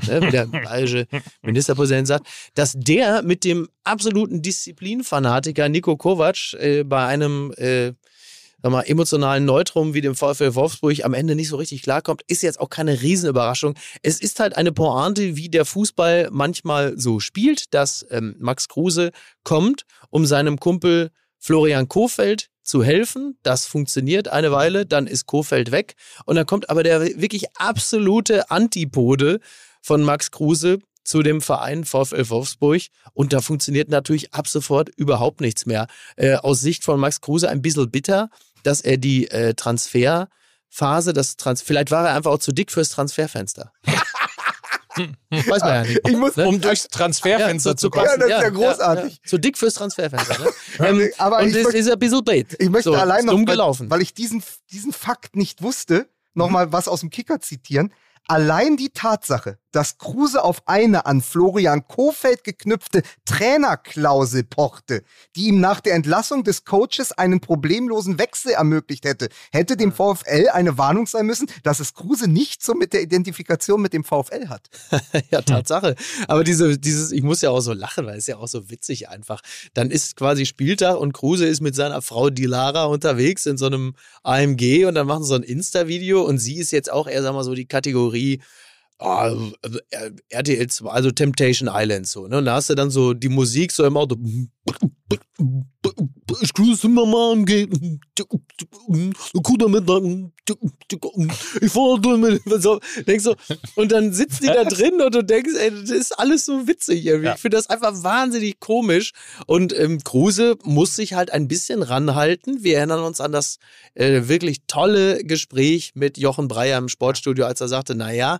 ne, wie der [laughs] bayerische Ministerpräsident sagt, dass der mit dem absoluten Disziplinfanatiker Nico Kovac äh, bei einem äh, sag mal, emotionalen Neutrum wie dem VfL Wolfsburg am Ende nicht so richtig klarkommt, ist jetzt auch keine Riesenüberraschung. Es ist halt eine Pointe, wie der Fußball manchmal so spielt, dass ähm, Max Kruse kommt, um seinem Kumpel Florian Kofeld zu helfen. Das funktioniert eine Weile, dann ist Kofeld weg und dann kommt aber der wirklich absolute Antipode von Max Kruse zu dem Verein VfL Wolfsburg und da funktioniert natürlich ab sofort überhaupt nichts mehr. Äh, aus Sicht von Max Kruse ein bisschen bitter, dass er die äh, Transferphase, das Trans vielleicht war er einfach auch zu dick fürs Transferfenster. Weiß man ja nicht. Ich muss, Um durchs Transferfenster Ja, zu so kommen. Ja, das ist ja großartig. Zu dick fürs Transferfenster. Ne? [laughs] ähm, aber und ich das möchte- ist ein bisschen blöd. Ich möchte so, allein noch, weil, gelaufen. weil ich diesen, diesen Fakt nicht wusste, nochmal was aus dem Kicker zitieren. Allein die Tatsache, dass Kruse auf eine an Florian Kofeld geknüpfte Trainerklausel pochte, die ihm nach der Entlassung des Coaches einen problemlosen Wechsel ermöglicht hätte, hätte dem VfL eine Warnung sein müssen, dass es Kruse nicht so mit der Identifikation mit dem VfL hat. [laughs] ja, Tatsache. Aber diese, dieses, ich muss ja auch so lachen, weil es ja auch so witzig einfach. Dann ist quasi Spieltag und Kruse ist mit seiner Frau Dilara unterwegs in so einem AMG und dann machen sie so ein Insta-Video und sie ist jetzt auch eher, sag mal so, die Kategorie also, äh, RTL 2, also Temptation Island so. Ne? Und da hast du dann so die Musik so im Auto. Ich grüße Mama AMG. Kuda mit Ich fahre mit. So, denkst so, und dann sitzt die da [laughs] drin und du denkst, ey, das ist alles so witzig irgendwie. Ich finde das einfach wahnsinnig komisch. Und ähm, Kruse muss sich halt ein bisschen ranhalten. Wir erinnern uns an das äh, wirklich tolle Gespräch mit Jochen Breyer im Sportstudio, als er sagte, naja,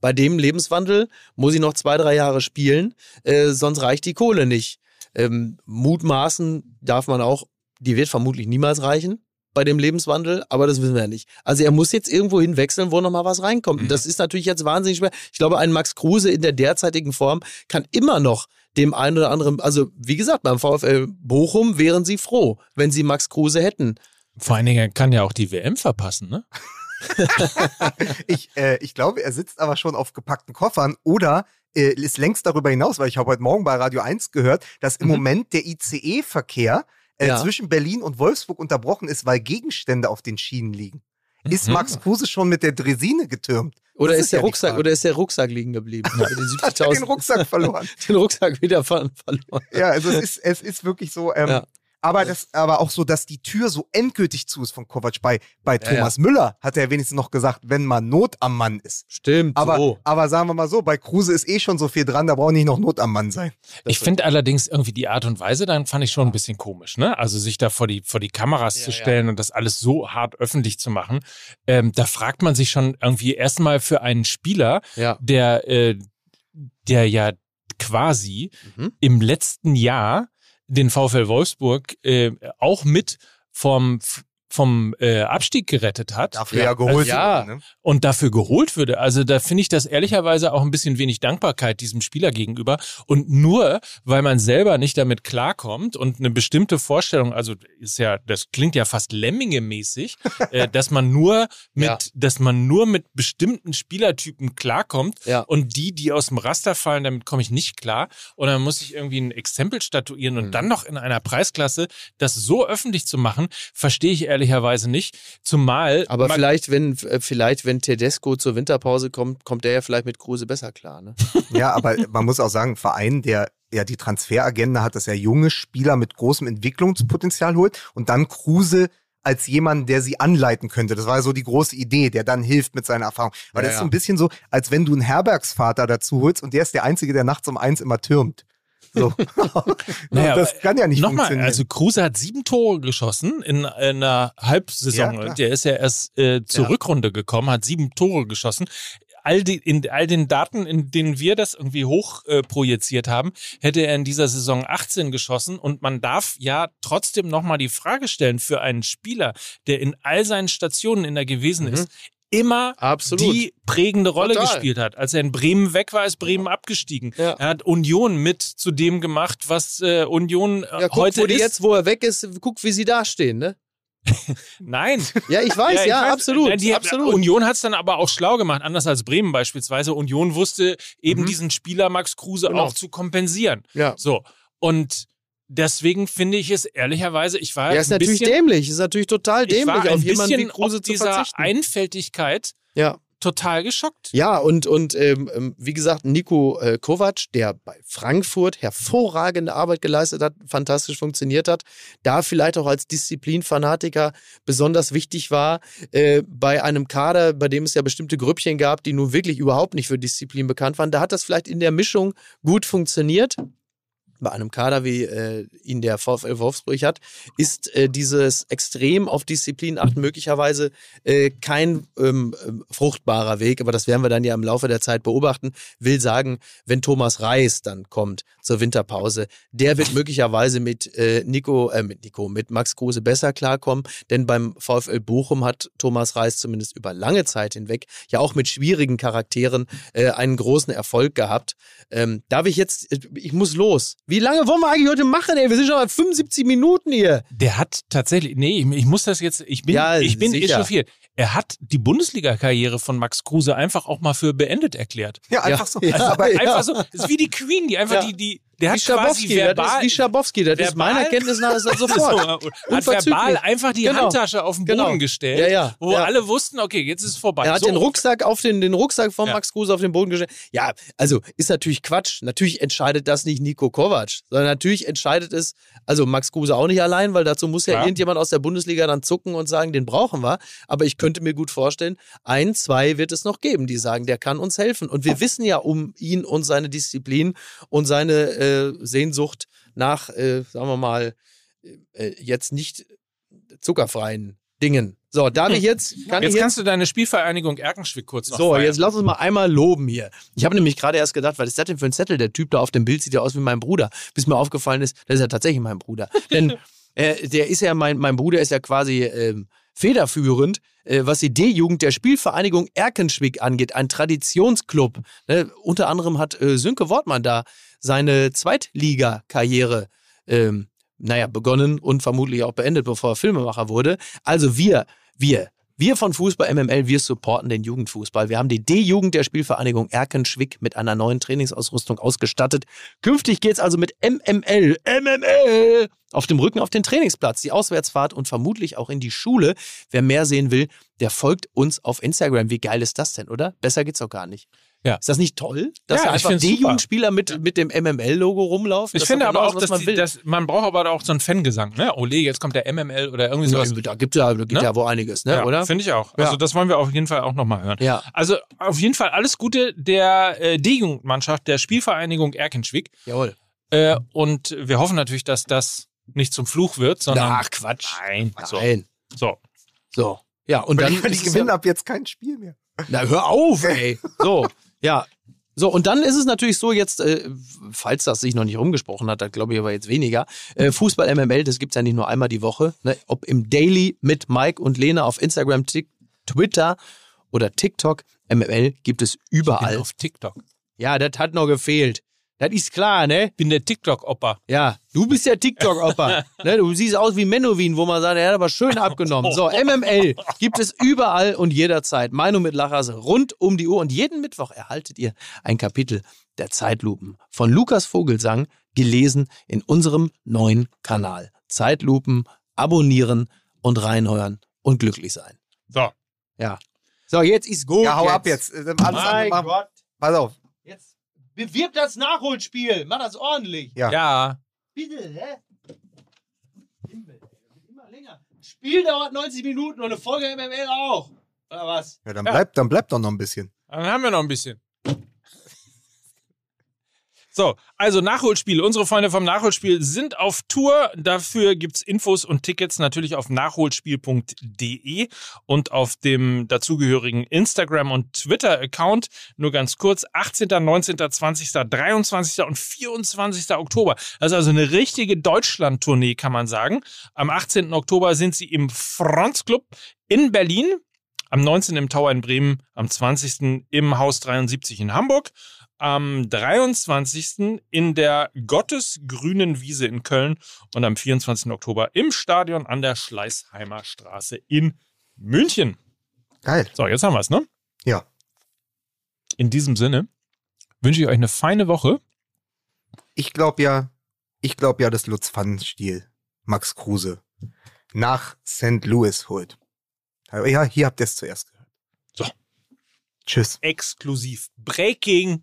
bei dem Lebenswandel muss ich noch zwei, drei Jahre spielen, äh, sonst reicht die Kohle nicht. Ähm, mutmaßen darf man auch, die wird vermutlich niemals reichen bei dem Lebenswandel, aber das wissen wir ja nicht. Also er muss jetzt irgendwo hinwechseln, wo nochmal was reinkommt. Und das ist natürlich jetzt wahnsinnig schwer. Ich glaube, ein Max Kruse in der derzeitigen Form kann immer noch dem einen oder anderen, also wie gesagt, beim VfL Bochum wären sie froh, wenn sie Max Kruse hätten. Vor allen Dingen er kann ja auch die WM verpassen, ne? [laughs] [laughs] Ich, äh, ich glaube, er sitzt aber schon auf gepackten Koffern oder äh, ist längst darüber hinaus, weil ich habe heute Morgen bei Radio 1 gehört, dass im Mhm. Moment der ICE-Verkehr äh, Ja. zwischen Berlin und Wolfsburg unterbrochen ist, weil Gegenstände auf den Schienen liegen. Ist Mhm. Max Kruse schon mit der Dresine getürmt? Oder Das ist, der ja Rucksack, oder ist der Rucksack liegen geblieben? [laughs] Den Hat er 70.000 den Rucksack verloren? [laughs] den Rucksack wieder ver verloren. ja, also es ist, es ist wirklich so. Ähm, Ja. Aber, das, aber auch so, dass die Tür so endgültig zu ist von Kovac. Bei, bei Ja, Thomas Müller hat er wenigstens noch gesagt, wenn mal Not am Mann ist. Stimmt. Aber, so. aber sagen wir mal so, bei Kruse ist eh schon so viel dran, da braucht nicht noch Not am Mann sein. Ich finde allerdings irgendwie die Art und Weise, dann fand ich schon ein bisschen komisch, ne? Also sich da vor die, vor die Kameras Ja, zu ja. stellen und das alles so hart öffentlich zu machen. Ähm, da fragt man sich schon irgendwie erstmal für einen Spieler, Ja. der, äh, der ja quasi Mhm. im letzten Jahr den VfL Wolfsburg äh, auch mit vom, vom äh, Abstieg gerettet hat. Dafür ja, geholt. ja. wurde, ne? und dafür geholt würde. Also da finde ich das ehrlicherweise auch ein bisschen wenig Dankbarkeit diesem Spieler gegenüber. Und nur, weil man selber nicht damit klarkommt und eine bestimmte Vorstellung, also ist ja, das klingt ja fast Lemminge-mäßig, [laughs] äh, dass man nur mit, Ja. dass man nur mit bestimmten Spielertypen klarkommt Ja. und die, die aus dem Raster fallen, damit komme ich nicht klar. Und dann muss ich irgendwie ein Exempel statuieren und Mhm. dann noch in einer Preisklasse das so öffentlich zu machen, verstehe ich ehrlicherweise nicht. Zumal Aber vielleicht, wenn, äh, vielleicht, wenn Tedesco zur Winterpause kommt, kommt der ja vielleicht mit Kruse besser klar. Ne? [laughs] [laughs] Ja, aber man muss auch sagen, ein Verein, der ja die Transferagenda hat, dass er junge Spieler mit großem Entwicklungspotenzial holt und dann Kruse als jemand, der sie anleiten könnte. Das war ja so die große Idee, der dann hilft mit seiner Erfahrung. Weil Ja, das ist so ein bisschen so, als wenn du einen Herbergsvater dazu holst und der ist der Einzige, der nachts um eins immer türmt. So. [laughs] Naja, das kann ja nicht Nochmal, funktionieren. also Kruse hat sieben Tore geschossen in, einer Halbsaison. Ja, der ist ja erst äh, zur Ja. Rückrunde gekommen, hat sieben Tore geschossen. All die, in all den Daten, in denen wir das irgendwie hoch äh, projiziert haben, hätte er in dieser Saison 18 geschossen. Und man darf ja trotzdem nochmal die Frage stellen für einen Spieler, der in all seinen Stationen in der gewesen Mhm. ist, immer Absolut. die prägende Rolle Total. gespielt hat. Als er in Bremen weg war, ist Bremen abgestiegen. Ja. Er hat Union mit zu dem gemacht, was äh, Union äh, Ja, guck, heute wo ist. jetzt, wo er weg ist, guck, wie sie dastehen, ne? [laughs] Nein. Ja, ich weiß, ja, ich weiß, absolut. Ja, die, absolut. Union hat es dann aber auch schlau gemacht, anders als Bremen beispielsweise. Union wusste eben Mhm. diesen Spieler Max Kruse Genau. auch zu kompensieren. ja. So. Und deswegen finde ich es ehrlicherweise, ich war Ja, ist ein natürlich bisschen, dämlich. Ist natürlich total ich war dämlich, ein auf jemanden wie Kruse zu dieser verzichten. Einfältigkeit Ja. total geschockt. Ja, und, und ähm, ähm, wie gesagt, Nico äh, Kovac, der bei Frankfurt hervorragende Arbeit geleistet hat, fantastisch funktioniert hat, da vielleicht auch als Disziplinfanatiker besonders wichtig war, äh, bei einem Kader, bei dem es ja bestimmte Grüppchen gab, die nun wirklich überhaupt nicht für Disziplin bekannt waren, da hat das vielleicht in der Mischung gut funktioniert. Bei einem Kader, wie äh, ihn der VfL Wolfsburg hat, ist äh, dieses extrem auf Disziplin achten möglicherweise äh, kein ähm, ähm, fruchtbarer Weg, aber das werden wir dann ja im Laufe der Zeit beobachten. Will sagen, wenn Thomas Reis dann kommt zur Winterpause, der wird möglicherweise mit äh, Nico, äh, mit Nico, mit Max Kruse besser klarkommen, denn beim VfL Bochum hat Thomas Reis zumindest über lange Zeit hinweg ja auch mit schwierigen Charakteren äh, einen großen Erfolg gehabt. Ähm, darf ich jetzt, äh, ich muss los. Wie lange wollen wir eigentlich heute machen, ey? Wir sind schon bei 75 Minuten hier. Der hat tatsächlich, nee, ich, ich muss das jetzt, ich bin, Ja, ich bin echauffiert. Er hat die Bundesliga-Karriere von Max Kruse einfach auch mal für beendet erklärt. ja, einfach Ja. so. Ja. Also, Ja. Einfach so, das ist wie die Queen, die einfach Ja. die, die, der Wie hat quasi Schabowski, das verbal, ist wie Schabowski, das ist verbal- meiner Kenntnis nach ist das [laughs] so, sofort. hat verbal einfach die Genau. Handtasche auf den Boden Genau. gestellt, Ja, ja. wo Ja. alle wussten, okay, jetzt ist es vorbei. Er hat so, den Rucksack auf den, den Rucksack von. Max Kruse auf den Boden gestellt. Ja, also ist natürlich Quatsch. Natürlich entscheidet das nicht Nico Kovac, sondern natürlich entscheidet es, also Max Kruse auch nicht allein, weil dazu muss ja irgendjemand aus der Bundesliga dann zucken und sagen, den brauchen wir. Aber ich könnte mir gut vorstellen, ein, zwei wird es noch geben, die sagen, der kann uns helfen. Und wir wissen ja um ihn und seine Disziplin und seine äh, Sehnsucht nach, äh, sagen wir mal, äh, jetzt nicht zuckerfreien Dingen. So, darf ich jetzt, [laughs] kann jetzt ich kannst du deine Spielvereinigung Erkenschwick kurz noch so, feiern. jetzt lass uns mal einmal loben hier. Ich habe nämlich gerade erst gedacht, was ist das denn für ein Zettel? Der Typ da auf dem Bild sieht ja aus wie mein Bruder. Bis mir aufgefallen ist, das ist ja tatsächlich mein Bruder. Denn [laughs] äh, der ist ja, mein, mein Bruder ist ja quasi ähm, federführend, äh, was die D-Jugend der Spielvereinigung Erkenschwick angeht. Ein Traditionsclub. Ne? Unter anderem hat äh, Sönke Wortmann da seine Zweitliga-Karriere ähm, naja, begonnen und vermutlich auch beendet, bevor er Filmemacher wurde. Also wir, wir, wir von Fußball MML, wir supporten den Jugendfußball. Wir haben die D-Jugend der Spielvereinigung Erkenschwick mit einer neuen Trainingsausrüstung ausgestattet. Künftig geht's also mit MML, MML auf dem Rücken auf den Trainingsplatz, die Auswärtsfahrt und vermutlich auch in die Schule. Wer mehr sehen will, der folgt uns auf Instagram. Wie geil ist das denn, oder? Besser geht's doch gar nicht. Ja. Ist das nicht toll, dass Ja, da ich einfach. D-Jugendspieler mit, mit dem MML-Logo rumlaufen? Ich Das finde aber genau auch, dass was die, man will. dass, man braucht aber auch so einen Fangesang, ne? Ole, jetzt kommt der MML oder irgendwie sowas. Da gibt ja, da gibt Ne? ja wohl einiges, ne? ja, oder? Finde ich auch. Ja. Also das wollen wir auf jeden Fall auch nochmal hören. Ja. Also auf jeden Fall alles Gute der äh, D-Jugendmannschaft der Spielvereinigung Erkenschwick. Jawohl. Äh, und wir hoffen natürlich, dass das nicht zum Fluch wird, sondern. Ach, Quatsch. Nein. So. Nein. so. So. Ja, und dann. die ist es gewinnen ja, ab jetzt kein Spiel mehr. na, hör auf, [laughs] ey. So. Ja. So, und dann ist es natürlich so, jetzt, äh, falls das sich noch nicht rumgesprochen hat, das glaube ich aber jetzt weniger. Äh, Fußball MML, das gibt's ja nicht nur einmal die Woche. Ne? Ob im Daily mit Mike und Lena auf Instagram, Tik- Twitter oder TikTok. MML gibt es überall. auf TikTok. Ja, das hat noch gefehlt. Das ist klar, ne? Bin der TikTok-Opa. Ja, du bist der TikTok-Opa. [laughs] ne, du siehst aus wie Menowin, wo man sagt, er hat aber schön abgenommen. So, [laughs] MML gibt es überall und jederzeit. Meinung mit Lachers rund um die Uhr. Und jeden Mittwoch erhaltet ihr ein Kapitel der Zeitlupen von Lukas Vogelsang, gelesen in unserem neuen Kanal. Zeitlupen, abonnieren und reinhören und glücklich sein. So. Ja. So, jetzt ist gut. Ja, hau ab jetzt. Alles Mein Gott. Pass auf. Jetzt Bewirb das Nachholspiel. Mach das ordentlich. Ja. Ja. Bitte, hä? Himmel, immer länger. Spiel dauert 90 Minuten und eine Folge MML auch. Oder was? Ja, dann bleibt, dann bleibt doch noch ein bisschen. Dann haben wir noch ein bisschen. So, also Nachholspiel. Unsere Freunde vom Nachholspiel sind auf Tour. Dafür gibt's Infos und Tickets natürlich auf nachholspiel.de und auf dem dazugehörigen Instagram- und Twitter-Account. Nur ganz kurz, 18., 19., 20., 23. und 24. Oktober. Das ist also eine richtige Deutschland-Tournee, kann man sagen. Am 18. Oktober sind sie im Franz Club in Berlin. Am 19. im Tower in Bremen, am 20. im Haus 73 in Hamburg, am 23. in der Gottesgrünen Wiese in Köln und am 24. Oktober im Stadion an der Schleißheimer Straße in München. Geil. So, jetzt haben wir es, ne? Ja. In diesem Sinne wünsche ich euch eine feine Woche. Ich glaube ja, ich glaube ja, dass Lutz Pfannenstiel Max Kruse nach St. Louis holt. Ja, hier habt ihr es zuerst gehört. So. Tschüss. Exklusiv. Breaking.